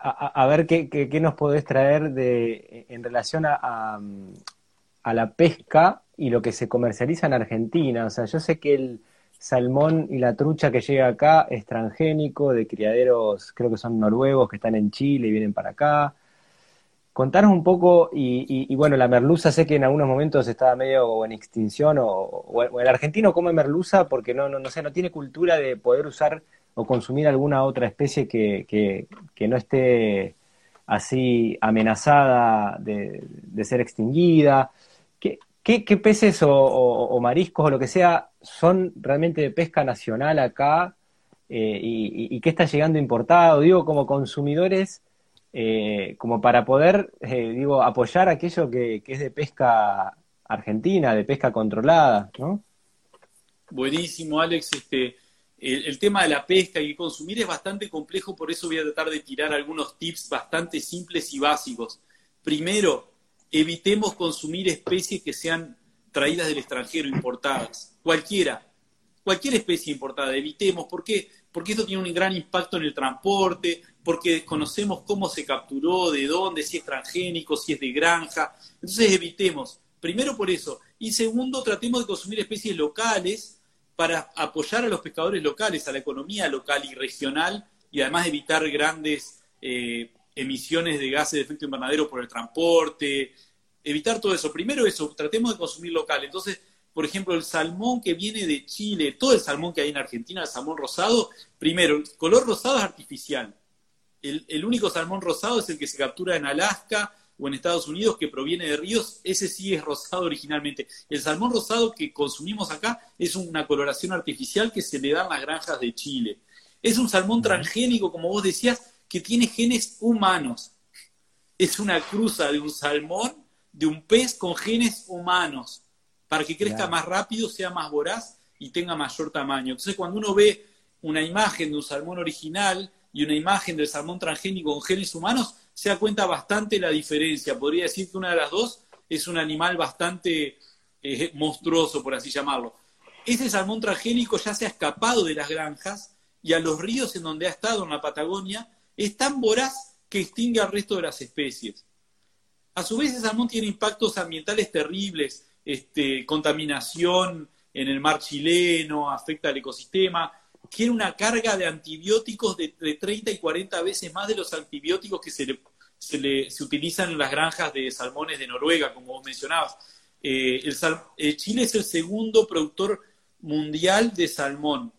a, ver qué, nos podés traer de, en relación a, a, la pesca y lo que se comercializa en Argentina. O sea, yo sé que el salmón y la trucha que llega acá es transgénico, de criaderos, creo que son noruegos, que están en Chile y vienen para acá. Contanos un poco, y, bueno, la merluza sé que en algunos momentos estaba medio en extinción, o, el argentino come merluza porque no, no, no sé, no tiene cultura de poder usar o consumir alguna otra especie que, que, no esté así amenazada de, ser extinguida. ¿Qué, qué, peces o, mariscos o lo que sea son realmente de pesca nacional acá eh, y, qué está llegando importado? Digo, como consumidores, eh, como para poder, eh, digo, apoyar aquello que, que es de pesca argentina, de pesca controlada, ¿no? Buenísimo, Alex. Este, el, tema de la pesca y consumir es bastante complejo, por eso voy a tratar de tirar algunos tips bastante simples y básicos. Primero, evitemos consumir especies que sean traídas del extranjero, importadas, cualquiera, cualquier especie importada, evitemos. ¿Por qué? Porque esto tiene un gran impacto en el transporte, porque desconocemos cómo se capturó, de dónde, si es transgénico, si es de granja. Entonces evitemos. Primero por eso. Y segundo, tratemos de consumir especies locales para apoyar a los pescadores locales, a la economía local y regional, y además evitar grandes eh, emisiones de gases de efecto invernadero por el transporte, evitar todo eso. Primero eso, tratemos de consumir local. Entonces, por ejemplo, el salmón que viene de Chile, todo el salmón que hay en Argentina, el salmón rosado, primero, el color rosado es artificial. el único salmón rosado es el que se captura en Alaska o en Estados Unidos que proviene de ríos, ese sí es rosado originalmente. El salmón rosado que consumimos acá es una coloración artificial que se le da en las granjas de Chile. Es un salmón transgénico, como vos decías, que tiene genes humanos. Es una cruza de un salmón, de un pez con genes humanos, para que crezca más rápido, sea más voraz y tenga mayor tamaño. Entonces, cuando uno ve una imagen de un salmón original y una imagen del salmón transgénico con genes humanos, se da cuenta bastante la diferencia. Podría decir que una de las dos es un animal bastante eh, monstruoso, por así llamarlo. Ese salmón transgénico ya se ha escapado de las granjas y a los ríos en donde ha estado en la Patagonia es tan voraz que extingue al resto de las especies. A su vez, el salmón tiene impactos ambientales terribles, este, contaminación en el mar chileno, afecta al ecosistema, tiene una carga de antibióticos de, 30 y 40 veces más de los antibióticos que se, se, utilizan en las granjas de salmones de Noruega, como vos mencionabas. Eh, eh, Chile es el segundo productor mundial de salmón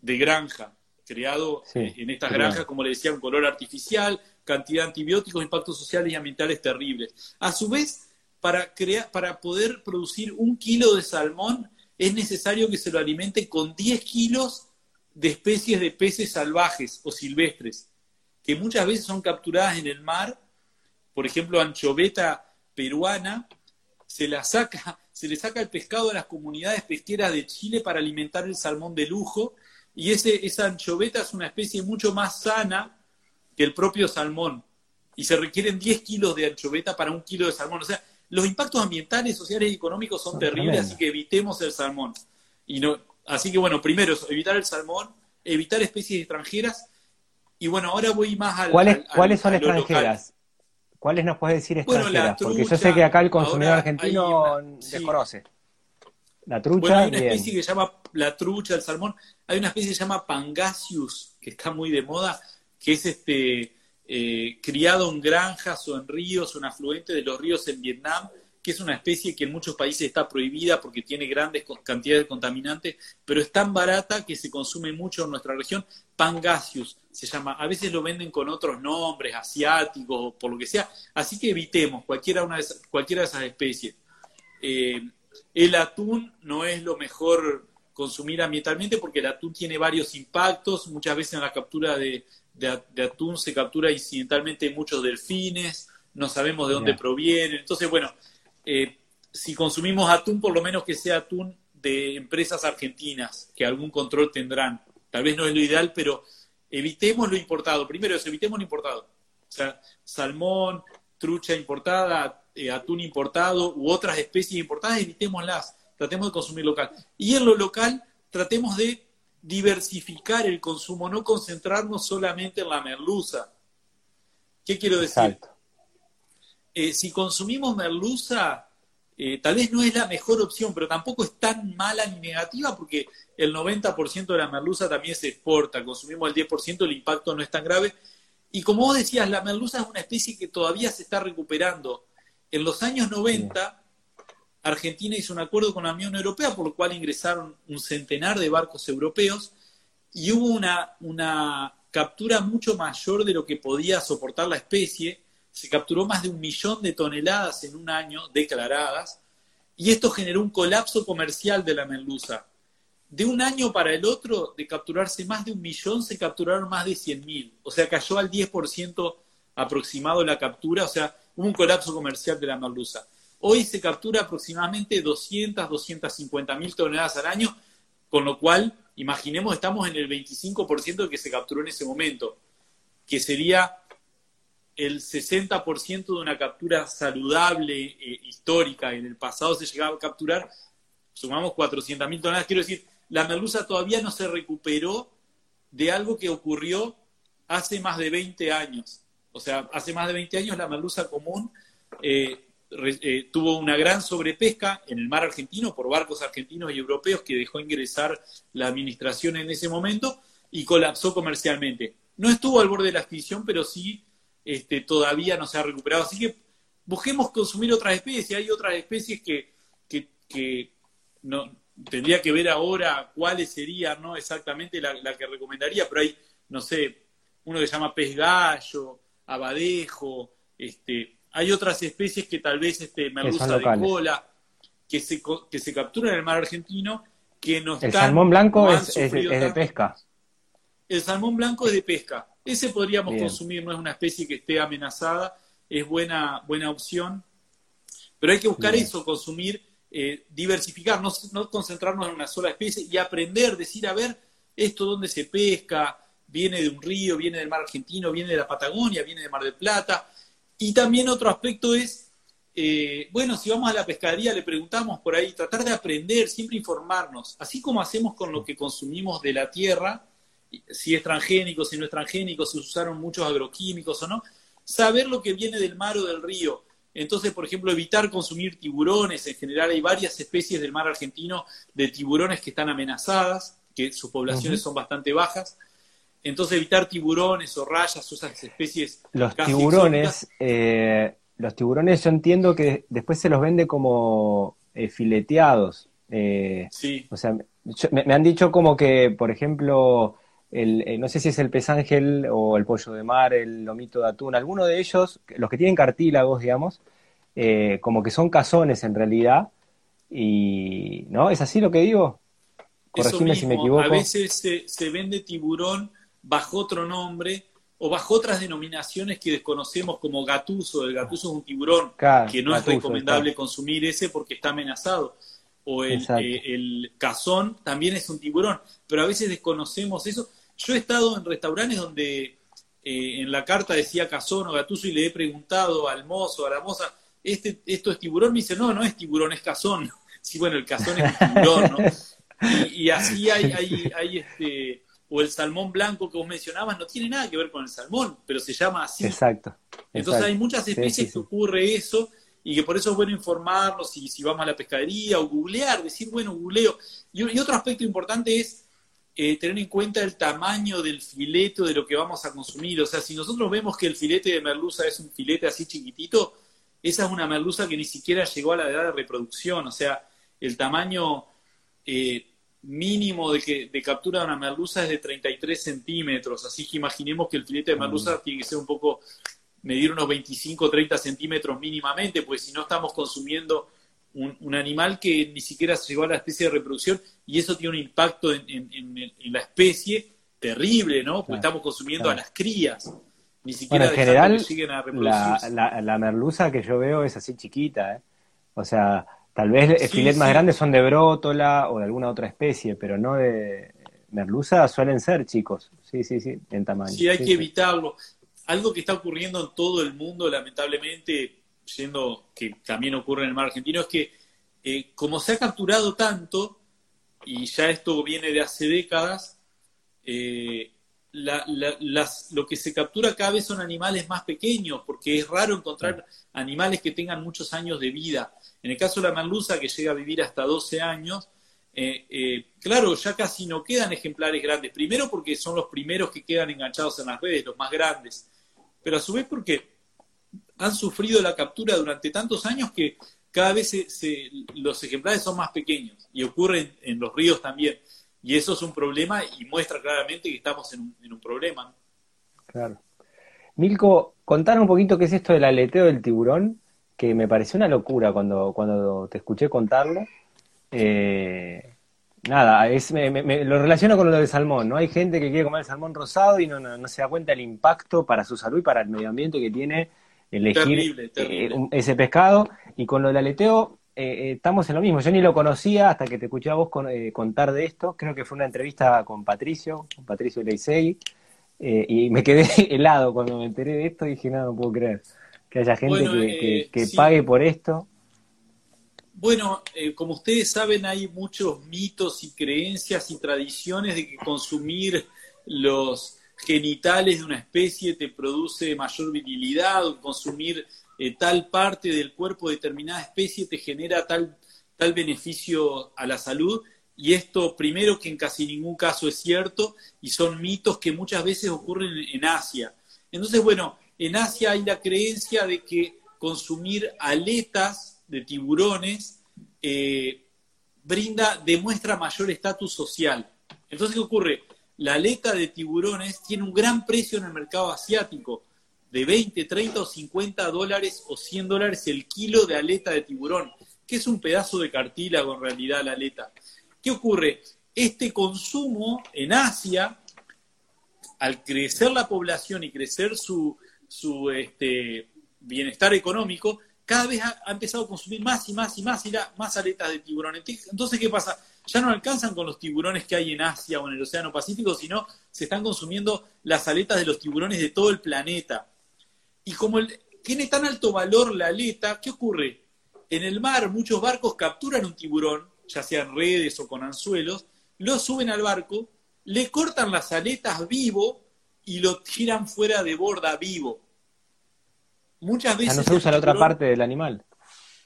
de granja, creado eh, en estas granjas, como le decía, un color artificial, cantidad de antibióticos, impactos sociales y ambientales terribles. A su vez, para, crear, para poder producir un kilo de salmón, es necesario que se lo alimente con 10 kilos de especies de peces salvajes o silvestres, que muchas veces son capturadas en el mar, por ejemplo, anchoveta peruana, se la saca, se le saca el pescado a las comunidades pesqueras de Chile para alimentar el salmón de lujo, y ese, esa anchoveta es una especie mucho más sana que el propio salmón, y se requieren 10 kilos de anchoveta para un kilo de salmón. Los impactos ambientales, sociales y económicos son, terribles, así que evitemos el salmón. Y no, Así que bueno, primero evitar el salmón, evitar especies extranjeras. Y bueno, ahora voy más al. ¿Cuáles, ¿cuáles son extranjeras? ¿Cuáles nos puedes decir extranjeras? Porque yo sé que acá el consumidor argentino desconoce. La trucha. Bueno, hay una especie que se llama la trucha, el salmón. Hay una especie que se llama Pangasius, que está muy de moda, que es este eh, criado en granjas o en ríos o en afluentes de los ríos en Vietnam que es una especie que en muchos países está prohibida porque tiene grandes cantidades de contaminantes, pero es tan barata que se consume mucho en nuestra región. Pangasius se llama, a veces lo venden con otros nombres, asiáticos o por lo que sea, así que evitemos cualquiera, una de, esas, cualquiera de esas especies. Eh, el atún no es lo mejor consumir ambientalmente porque el atún tiene varios impactos, muchas veces en la captura de, atún se captura incidentalmente muchos delfines, no sabemos de dónde provienen, entonces bueno, eh, si consumimos atún, por lo menos que sea atún de empresas argentinas, que algún control tendrán. Tal vez no es lo ideal, pero evitemos lo importado. Primero evitemos lo importado. O sea, salmón, trucha importada, eh, atún importado u otras especies importadas, evitémoslas. Tratemos de consumir local. Y en lo local, tratemos de diversificar el consumo, no concentrarnos solamente en la merluza. ¿Qué quiero decir? Eh, si consumimos merluza, eh, tal vez no es la mejor opción, pero tampoco es tan mala ni negativa porque el 90% de la merluza también se exporta, consumimos el 10%, el impacto no es tan grave. Y como vos decías, la merluza es una especie que todavía se está recuperando. En los años 90, Argentina hizo un acuerdo con la Unión Europea por lo cual ingresaron un centenar de barcos europeos y hubo una, captura mucho mayor de lo que podía soportar la especie se capturó más de un millón de toneladas en un año declaradas y esto generó un colapso comercial de la merluza. De un año para el otro, de capturarse más de un millón, se capturaron más de 100 mil. O sea, cayó al 10% aproximado la captura, o sea, hubo un colapso comercial de la merluza. Hoy se captura aproximadamente 200, 250 mil toneladas al año, con lo cual, imaginemos, estamos en el 25% que se capturó en ese momento, que sería el 60% de una captura saludable eh, histórica en el pasado se llegaba a capturar, sumamos 400.000 toneladas. Quiero decir, la merluza todavía no se recuperó de algo que ocurrió hace más de 20 años. O sea, hace más de 20 años la merluza común eh, eh, tuvo una gran sobrepesca en el mar argentino por barcos argentinos y europeos que dejó ingresar la administración en ese momento y colapsó comercialmente. No estuvo al borde de la extinción, pero sí este, todavía no se ha recuperado. Así que busquemos consumir otras especies. Hay otras especies que, no, tendría que ver ahora cuáles serían ¿no? exactamente la, que recomendaría, pero hay, no sé, uno que se llama pez gallo, abadejo, este, hay otras especies que tal vez este, merluza de cola, que se, que se capturan en el mar argentino, que no están... El salmón blanco es, es, de pesca. El salmón blanco es de pesca. Ese podríamos consumir, no es una especie que esté amenazada, es buena, buena opción. Pero hay que buscar eso, consumir, eh, diversificar, no, concentrarnos en una sola especie y aprender, decir, a ver, esto dónde se pesca, viene de un río, viene del mar argentino, viene de la Patagonia, viene de Mar del Plata. Y también otro aspecto es, eh, bueno, si vamos a la pescadería, le preguntamos por ahí, tratar de aprender, siempre informarnos, así como hacemos con lo que consumimos de la tierra, si es transgénico, si no es transgénico, si usaron muchos agroquímicos o no, saber lo que viene del mar o del río. Entonces, por ejemplo, evitar consumir tiburones. En general hay varias especies del mar argentino de tiburones que están amenazadas, que sus poblaciones son bastante bajas. Entonces, evitar tiburones o rayas o esas especies. Los tiburones, eh, los tiburones yo entiendo que después se los vende como eh, fileteados. Eh, sí. O sea, me, han dicho como que, por ejemplo, el, eh, no sé si es el pez ángel o el pollo de mar, el lomito de atún, alguno de ellos, los que tienen cartílagos, digamos, eh, como que son cazones en realidad, y ¿no? ¿Es así lo que digo? Corregime si me equivoco. A veces se, vende tiburón bajo otro nombre o bajo otras denominaciones que desconocemos como gatuso. El gatuso es un tiburón que no es recomendable consumir ese porque está amenazado. O el, eh, el cazón también es un tiburón, pero a veces desconocemos eso yo he estado en restaurantes donde eh, en la carta decía cazón o gatuso y le he preguntado al mozo, a la moza, ¿este, ¿esto es tiburón? Me dice, no, no es tiburón, es cazón. Sí, bueno, el cazón es un tiburón, ¿no? Y, así hay, hay, hay este, o el salmón blanco que vos mencionabas, no tiene nada que ver con el salmón, pero se llama así. Exacto. Entonces hay muchas especies que ocurre eso y que por eso es bueno informarnos si, si vamos a la pescadería o googlear, decir, bueno, googleo. y otro aspecto importante es eh, tener en cuenta el tamaño del filete de lo que vamos a consumir. O sea, si nosotros vemos que el filete de merluza es un filete así chiquitito, esa es una merluza que ni siquiera llegó a la edad de reproducción. O sea, el tamaño eh, mínimo de, que, de captura de una merluza es de 33 centímetros. Así que imaginemos que el filete de merluza mm. tiene que ser un poco, medir unos 25 o 30 centímetros mínimamente, pues si no estamos consumiendo un, animal que ni siquiera se llegó a la especie de reproducción y eso tiene un impacto en, la especie terrible, ¿no? Porque estamos consumiendo a las crías. Ni siquiera en general, la, la, merluza que yo veo es así chiquita, ¿eh? O sea, tal vez el filet más grande son de brótola o de alguna otra especie, pero no de merluza suelen ser chicos. Sí, sí, sí, en tamaño. Sí, hay que evitarlo. Algo que está ocurriendo en todo el mundo, lamentablemente, siendo que también ocurre en el mar argentino, es que eh, como se ha capturado tanto, y ya esto viene de hace décadas, eh, lo que se captura cada vez son animales más pequeños, porque es raro encontrar animales que tengan muchos años de vida. En el caso de la merluza, que llega a vivir hasta 12 años, eh, claro, ya casi no quedan ejemplares grandes. Primero porque son los primeros que quedan enganchados en las redes, los más grandes. Pero a su vez porque han sufrido la captura durante tantos años que cada vez los ejemplares son más pequeños y ocurre en, los ríos también. Y eso es un problema y muestra claramente que estamos en un, problema. Claro. Milko, contar un poquito qué es esto del aleteo del tiburón, que me pareció una locura cuando, cuando te escuché contarlo. Eh, nada, es, me, lo relaciono con lo del salmón, ¿no? Hay gente que quiere comer el salmón rosado y no, no, se da cuenta del impacto para su salud y para el medio ambiente que tiene elegir eh, ese pescado. Y con lo del aleteo, eh, estamos en lo mismo. Yo ni lo conocía hasta que te escuché a vos contar de esto. Creo que fue una entrevista con Patricio, con Patricio Leisegui, y me quedé helado cuando me enteré de esto. Dije, no, no puedo creer que haya gente que, pague por esto. Bueno, eh, como ustedes saben, hay muchos mitos y creencias y tradiciones de que consumir los genitales de una especie te produce mayor virilidad o consumir eh, tal parte del cuerpo de determinada especie te genera tal, tal beneficio a la salud. Y esto, primero, que en casi ningún caso es cierto, y son mitos que muchas veces ocurren en Asia. Entonces, bueno, en Asia hay la creencia de que consumir aletas de tiburones eh, brinda, demuestra mayor estatus social. Entonces, ¿qué ocurre? La aleta de tiburones tiene un gran precio en el mercado asiático, de 20, 30 o 50 dólares o 100 dólares el kilo de aleta de tiburón, que es un pedazo de cartílago en realidad la aleta. ¿Qué ocurre? Este consumo en Asia, al crecer la población y crecer su, su este, bienestar económico, cada vez ha, empezado a consumir más y más y más y más aletas de tiburón. Entonces, ¿qué pasa? Ya no alcanzan con los tiburones que hay en Asia o en el Océano Pacífico, sino se están consumiendo las aletas de los tiburones de todo el planeta. Y como tiene tan alto valor la aleta, ¿qué ocurre? En el mar muchos barcos capturan un tiburón, ya sean redes o con anzuelos, lo suben al barco, le cortan las aletas vivo y lo tiran fuera de borda vivo. Muchas veces. no se usa la otra parte del animal.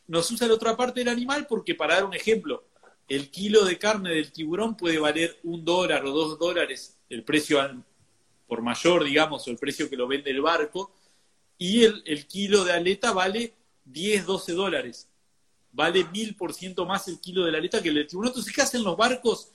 No se usa la otra parte del animal porque, para dar un ejemplo, el kilo de carne del tiburón puede valer un dólar o dos dólares, el precio por mayor, digamos, o el precio que lo vende el barco, y el, kilo de aleta vale 10, 12 dólares. Vale mil por ciento más el kilo de la aleta que el del tiburón. Entonces, ¿qué hacen los barcos?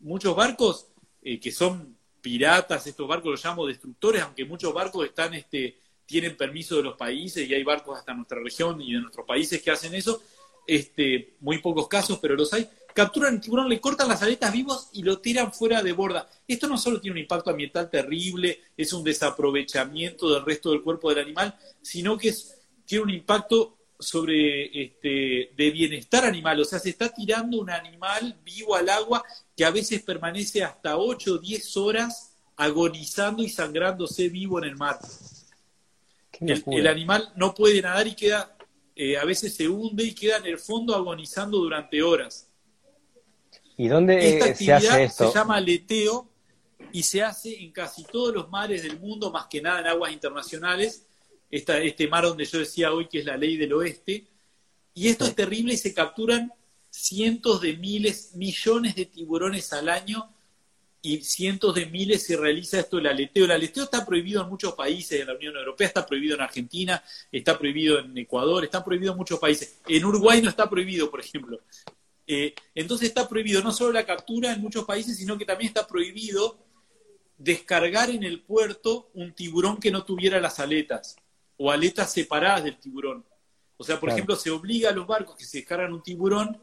Muchos barcos eh, que son piratas, estos barcos los llamo destructores, aunque muchos barcos están este, tienen permiso de los países y hay barcos hasta nuestra región y de nuestros países que hacen eso, este, muy pocos casos, pero los hay, capturan el tiburón, le cortan las aletas vivos y lo tiran fuera de borda. Esto no solo tiene un impacto ambiental terrible, es un desaprovechamiento del resto del cuerpo del animal, sino que tiene un impacto sobre este, de bienestar animal, o sea, se está tirando un animal vivo al agua que a veces permanece hasta 8 o 10 horas agonizando y sangrándose vivo en el mar. El, animal no puede nadar y queda, eh, a veces se hunde y queda en el fondo agonizando durante horas. ¿Y dónde Esta actividad se hace esto? Se llama leteo y se hace en casi todos los mares del mundo, más que nada en aguas internacionales. este mar donde yo decía hoy que es la ley del oeste. Y esto es terrible y se capturan cientos de miles, millones de tiburones al año y cientos de miles se realiza esto el aleteo. El aleteo está prohibido en muchos países de la Unión Europea, está prohibido en Argentina, está prohibido en Ecuador, está prohibido en muchos países. En Uruguay no está prohibido, por ejemplo. Eh, entonces está prohibido no solo la captura en muchos países, sino que también está prohibido descargar en el puerto un tiburón que no tuviera las aletas o aletas separadas del tiburón. O sea, por ejemplo, se obliga a los barcos que se descargan un tiburón,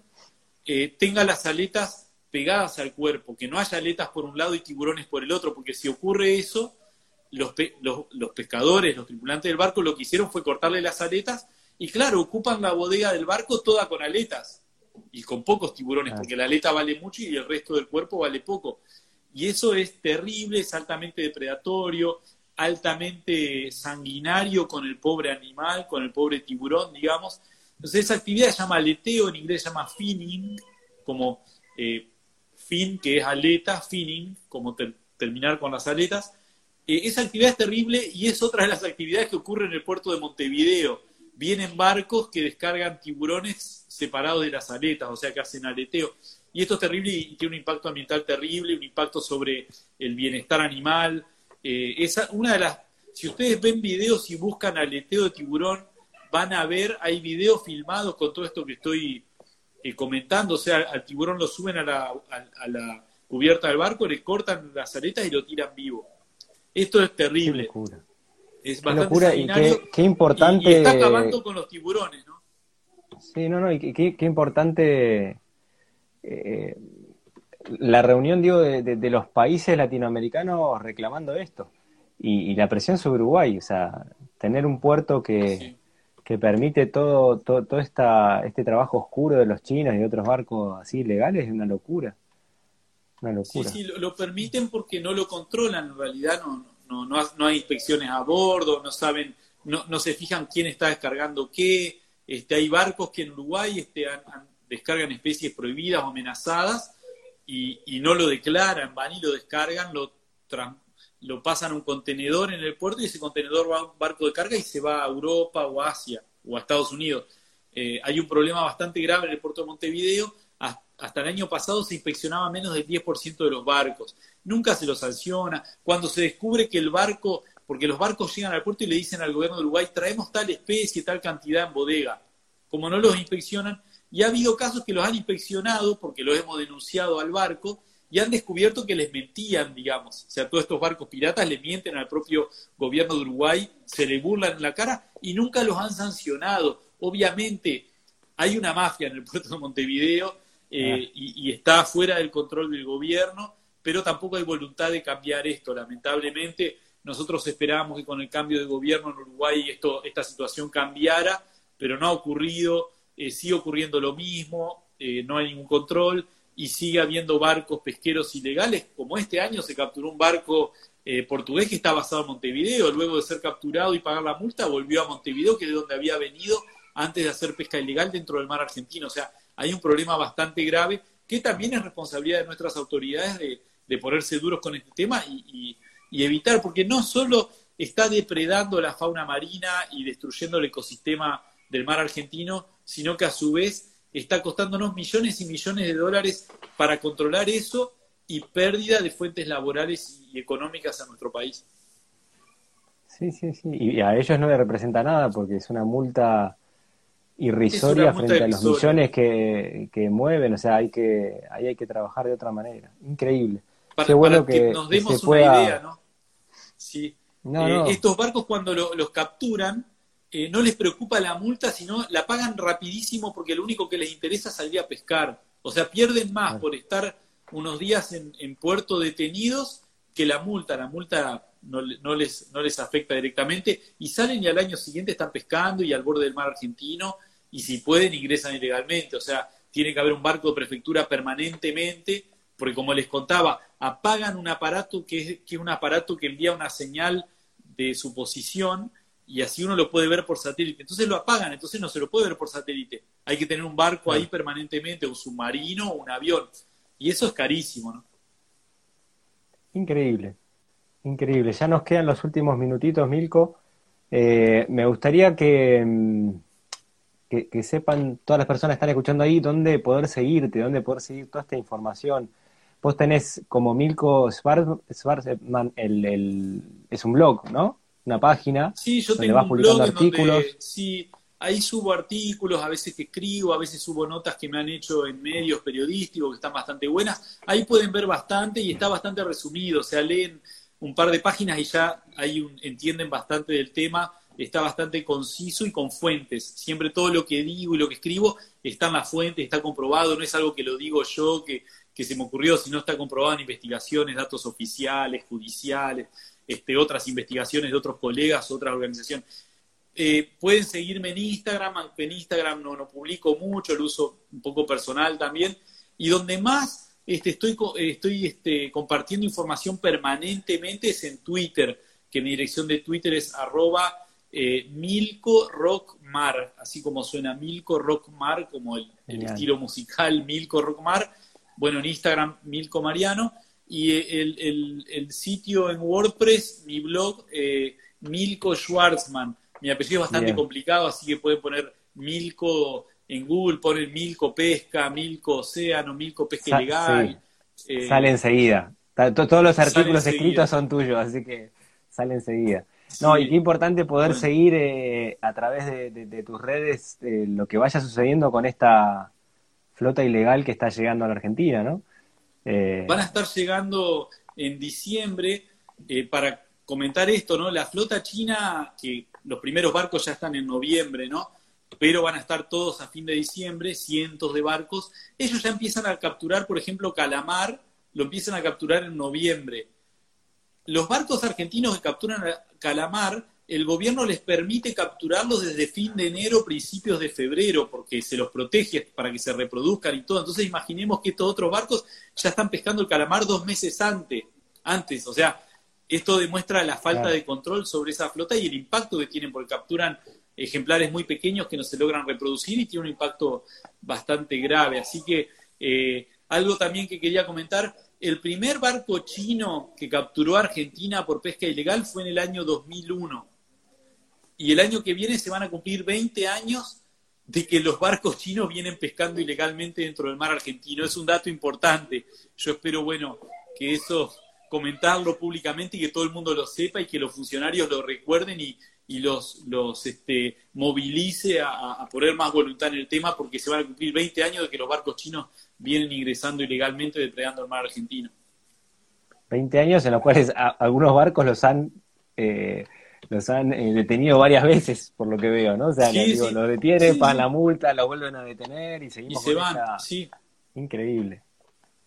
tenga las aletas pegadas al cuerpo, que no haya aletas por un lado y tiburones por el otro, porque si ocurre eso, los, los, pescadores, los tripulantes del barco, lo que hicieron fue cortarle las aletas y claro, ocupan la bodega del barco toda con aletas y con pocos tiburones, porque la aleta vale mucho y el resto del cuerpo vale poco. Y eso es terrible, es altamente depredatorio, altamente sanguinario con el pobre animal, con el pobre tiburón, digamos. Entonces esa actividad se llama aleteo, en inglés se llama finning, como eh, fin, que es aleta, finning, como terminar con las aletas. Eh, esa actividad es terrible y es otra de las actividades que ocurre en el puerto de Montevideo. Vienen barcos que descargan tiburones separados de las aletas, o sea que hacen aleteo. Y esto es terrible y tiene un impacto ambiental terrible, un impacto sobre el bienestar animal, eh, esa, una de las, si ustedes ven videos y buscan aleteo de tiburón, van a ver, hay videos filmados con todo esto que estoy eh, comentando, o sea, al tiburón lo suben a la, a, la, cubierta del barco, le cortan las aletas y lo tiran vivo. Esto es terrible. Es bastante y qué, importante. Y, está acabando con los tiburones, ¿no? Sí, no, no, y qué, qué importante eh, la reunión, digo, de, los países latinoamericanos reclamando esto. Y, la presión sobre Uruguay, o sea, tener un puerto que, permite todo, todo, esta, este trabajo oscuro de los chinos y de otros barcos así ilegales es una locura. Una locura. Sí, sí, lo, permiten porque no lo controlan, en realidad no, no, no, no hay inspecciones a bordo, no saben, no, no se fijan quién está descargando qué. Este, hay barcos que en Uruguay este, descargan especies prohibidas o amenazadas y, no lo declaran, van y lo descargan, lo, lo pasan a un contenedor en el puerto y ese contenedor va a un barco de carga y se va a Europa o a Asia o a Estados Unidos. Eh, hay un problema bastante grave en el puerto de Montevideo. Hasta el año pasado se inspeccionaba menos del 10% de los barcos. Nunca se los sanciona. Cuando se descubre que el barco, porque los barcos llegan al puerto y le dicen al gobierno de Uruguay, traemos tal especie, tal cantidad en bodega. Como no los inspeccionan, y ha habido casos que los han inspeccionado, porque los hemos denunciado al barco, y han descubierto que les mentían, digamos. O sea, todos estos barcos piratas le mienten al propio gobierno de Uruguay, se le burlan en la cara y nunca los han sancionado. Obviamente, hay una mafia en el puerto de Montevideo eh, ah. y, está fuera del control del gobierno, pero tampoco hay voluntad de cambiar esto. Lamentablemente, nosotros esperábamos que con el cambio de gobierno en Uruguay esto, esta situación cambiara, pero no ha ocurrido eh, sigue ocurriendo lo mismo, eh, no hay ningún control y sigue habiendo barcos pesqueros ilegales, como este año se capturó un barco eh, portugués que está basado en Montevideo, luego de ser capturado y pagar la multa, volvió a Montevideo, que es de donde había venido antes de hacer pesca ilegal dentro del mar argentino. O sea, hay un problema bastante grave que también es responsabilidad de nuestras autoridades de, ponerse duros con este tema y, y evitar, porque no solo está depredando la fauna marina y destruyendo el ecosistema del mar argentino, sino que a su vez está costándonos millones y millones de dólares para controlar eso y pérdida de fuentes laborales y económicas a nuestro país. Sí, sí, sí. Y a ellos no les representa nada porque es una multa irrisoria frente a los millones que, mueven. O sea, hay que, ahí hay que trabajar de otra manera. Increíble. Para, bueno que, nos demos una idea, ¿no? Sí. Eh, estos barcos cuando los capturan, eh, no les preocupa la multa, sino la pagan rapidísimo porque lo único que les interesa es salir a pescar. O sea, pierden más por estar unos días en, puerto detenidos que la multa. La multa no, les, no les afecta directamente y salen y al año siguiente están pescando y al borde del mar argentino y si pueden ingresan ilegalmente. O sea, tiene que haber un barco de prefectura permanentemente porque como les contaba, apagan un aparato que es, que es un aparato que envía una señal de su posición y así uno lo puede ver por satélite. Entonces lo apagan, entonces no se lo puede ver por satélite. Hay que tener un barco ahí permanentemente, un submarino un avión. Y eso es carísimo, ¿no? Increíble, increíble. Ya nos quedan los últimos minutitos, Milko. Eh, me gustaría que, mm, que, sepan, todas las personas que están escuchando ahí, dónde poder seguirte, dónde poder seguir toda esta información. Vos tenés como Milko Schwarzman, el, es un blog, ¿no? Una página. Sí, yo tengo un blog artículos. sí, ahí subo artículos, a veces que escribo, a veces subo notas que me han hecho en medios periodísticos que están bastante buenas. Ahí pueden ver bastante y está bastante resumido, o sea, leen un par de páginas y ya ahí entienden bastante del tema. está bastante conciso y con fuentes. Siempre todo lo que digo y lo que escribo está en la fuente, está comprobado, no es algo que lo digo yo, que, se me ocurrió, sino está comprobado en investigaciones, datos oficiales, judiciales, este, otras investigaciones de otros colegas, otras organizaciones. Eh, pueden seguirme en Instagram, aunque en Instagram no, no publico mucho, lo uso un poco personal también, y donde más este, estoy, estoy este, compartiendo información permanentemente es en Twitter, que mi dirección de Twitter es arroba eh, Milko Rockmar, así como suena Milko Rockmar, como el, estilo musical Milko Rockmar. Bueno, en Instagram Milko Mariano. Y el, el, sitio en WordPress, mi blog, eh, Milko Schwarzman. Mi apellido es bastante complicado, así que pueden poner Milko en Google, ponen Milko Pesca, Milko Océano, Milko Pesca Ilegal. Eh, sale enseguida. Todos los artículos escritos son tuyos, así que sale enseguida. No, y qué importante poder seguir eh, a través de, tus redes eh, lo que vaya sucediendo con esta flota ilegal que está llegando a la Argentina, ¿no? Eh, Van a estar llegando en diciembre, para comentar esto, ¿no? La flota china, que los primeros barcos ya están en noviembre, ¿no? Pero van a estar todos a fin de diciembre, cientos de barcos. Ellos ya empiezan a capturar, por ejemplo, calamar, lo empiezan a capturar en noviembre los barcos argentinos que capturan calamar, el gobierno les permite capturarlos desde fin de enero, principios de febrero, porque se los protege para que se reproduzcan y todo. Entonces imaginemos que estos otros barcos ya están pescando el calamar dos meses antes. antes. O sea, esto demuestra la falta de control sobre esa flota y el impacto que tienen, porque capturan ejemplares muy pequeños que no se logran reproducir y tiene un impacto bastante grave. Así que eh, algo también que quería comentar, el primer barco chino que capturó Argentina por pesca ilegal fue en el año 2001. Y el año que viene se van a cumplir 20 años de que los barcos chinos vienen pescando ilegalmente dentro del mar argentino. Es un dato importante. Yo espero, bueno, que eso comentarlo públicamente y que todo el mundo lo sepa y que los funcionarios lo recuerden y, los, los este, movilice a, a, poner más voluntad en el tema porque se van a cumplir 20 años de que los barcos chinos vienen ingresando ilegalmente depredando el mar argentino. 20 años en los cuales algunos barcos los han eh, los han eh, detenido varias veces, por lo que veo, ¿no? O sea, los detienen, pagan la multa, los vuelven a detener y seguimos y se van, sí. Increíble,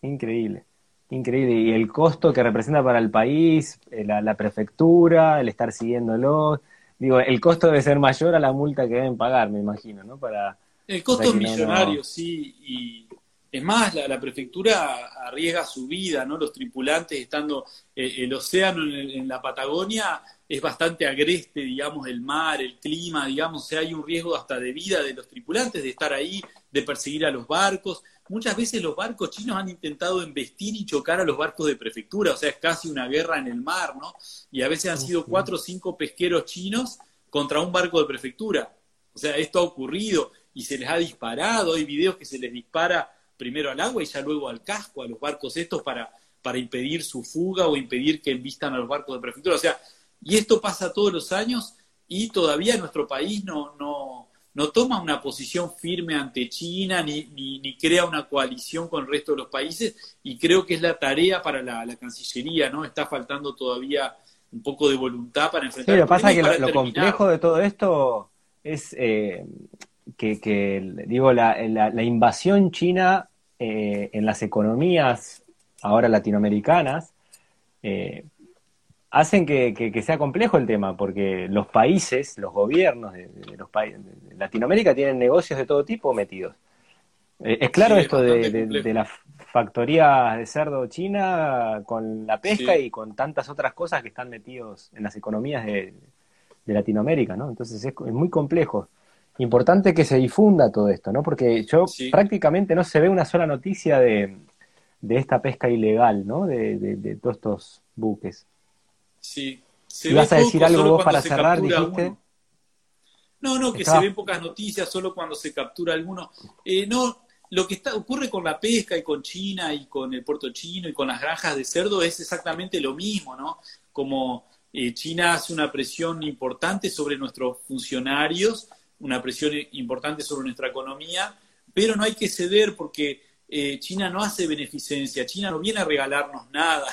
increíble, increíble. Y el costo que representa para el país, eh, la, prefectura, el estar siguiéndolo, digo, el costo debe ser mayor a la multa que deben pagar, me imagino, ¿no? Para, el costo es millonario, sí, y es más, la, prefectura arriesga su vida, ¿no? Los tripulantes estando, eh, el océano en, la Patagonia es bastante agreste, digamos, el mar, el clima, digamos, o sea, hay un riesgo hasta de vida de los tripulantes de estar ahí, de perseguir a los barcos. Muchas veces los barcos chinos han intentado embestir y chocar a los barcos de prefectura, o sea, es casi una guerra en el mar, ¿no? Y a veces han sido cuatro o cinco pesqueros chinos contra un barco de prefectura. O sea, esto ha ocurrido y se les ha disparado, hay videos que se les dispara primero al agua y ya luego al casco, a los barcos estos para, para impedir su fuga o impedir que envistan a los barcos de prefectura. O sea, y esto pasa todos los años y todavía nuestro país no, no, no toma una posición firme ante China ni, ni, crea una coalición con el resto de los países y creo que es la tarea para la, Cancillería, ¿no? Está faltando todavía un poco de voluntad para enfrentar. Sí, lo pasa que lo, complejo de todo esto es eh, que, digo, la, la, invasión china eh, en las economías ahora latinoamericanas eh, hacen que, sea complejo el tema, porque los países, los gobiernos de, los países de Latinoamérica tienen negocios de todo tipo metidos. Eh, es claro esto de, la factoría de cerdo china con la pesca y con tantas otras cosas que están metidos en las economías de, Latinoamérica, ¿no? Entonces es muy complejo importante que se difunda todo esto, ¿no? Porque yo prácticamente no se ve una sola noticia de, esta pesca ilegal, ¿no? De, todos estos buques. Sí. Se vas a decir algo vos para cerrar, dijiste? No, no, que se ven pocas noticias solo cuando se captura alguno. Eh, no, lo que está, ocurre con la pesca y con China y con el puerto chino y con las granjas de cerdo es exactamente lo mismo, ¿no? Como eh, China hace una presión importante sobre nuestros funcionarios una presión importante sobre nuestra economía, pero no hay que ceder porque eh, China no hace beneficencia, China no viene a regalarnos nada,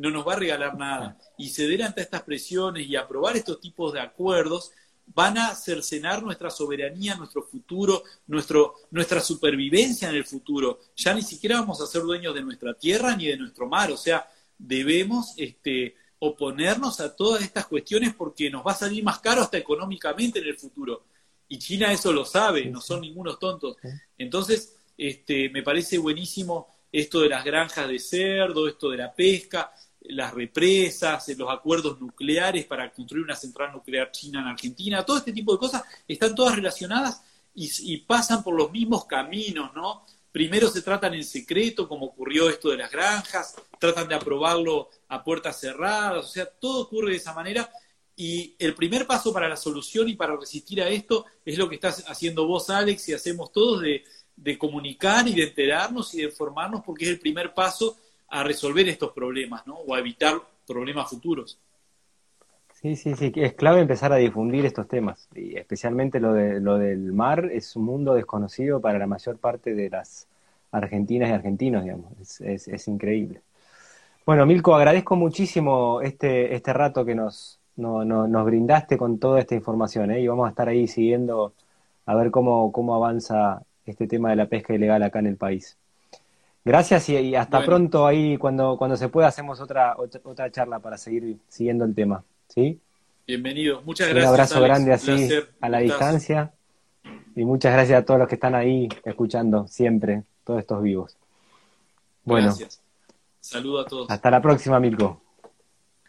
no nos va a regalar nada. Y ceder ante estas presiones y aprobar estos tipos de acuerdos van a cercenar nuestra soberanía, nuestro futuro, nuestro, nuestra supervivencia en el futuro. Ya ni siquiera vamos a ser dueños de nuestra tierra ni de nuestro mar. O sea, debemos este, oponernos a todas estas cuestiones porque nos va a salir más caro hasta económicamente en el futuro. Y China eso lo sabe, no son ningunos tontos. Entonces, este, me parece buenísimo esto de las granjas de cerdo, esto de la pesca, las represas, los acuerdos nucleares para construir una central nuclear china en Argentina, todo este tipo de cosas están todas relacionadas y, pasan por los mismos caminos, ¿no? Primero se tratan en secreto, como ocurrió esto de las granjas, tratan de aprobarlo a puertas cerradas, o sea, todo ocurre de esa manera. Y el primer paso para la solución y para resistir a esto es lo que estás haciendo vos, Alex, y hacemos todos de, de comunicar y de enterarnos y de informarnos, porque es el primer paso a resolver estos problemas, ¿no? O a evitar problemas futuros. Sí, sí, sí, es clave empezar a difundir estos temas, y especialmente lo, de, lo del mar es un mundo desconocido para la mayor parte de las argentinas y argentinos, digamos, es, es, increíble. Bueno, Milko, agradezco muchísimo este, este rato que nos, nos brindaste con toda esta información, ¿eh? y vamos a estar ahí siguiendo a ver cómo, cómo avanza este tema de la pesca ilegal acá en el país. Gracias y, hasta pronto ahí cuando, cuando se pueda hacemos otra, otra, charla para seguir siguiendo el tema. ¿sí? Bienvenido, muchas gracias. Un abrazo grande así a la distancia y muchas gracias a todos los que están ahí escuchando siempre todos estos vivos. Bueno. Gracias. Saludo a todos. Hasta la próxima, Mirko.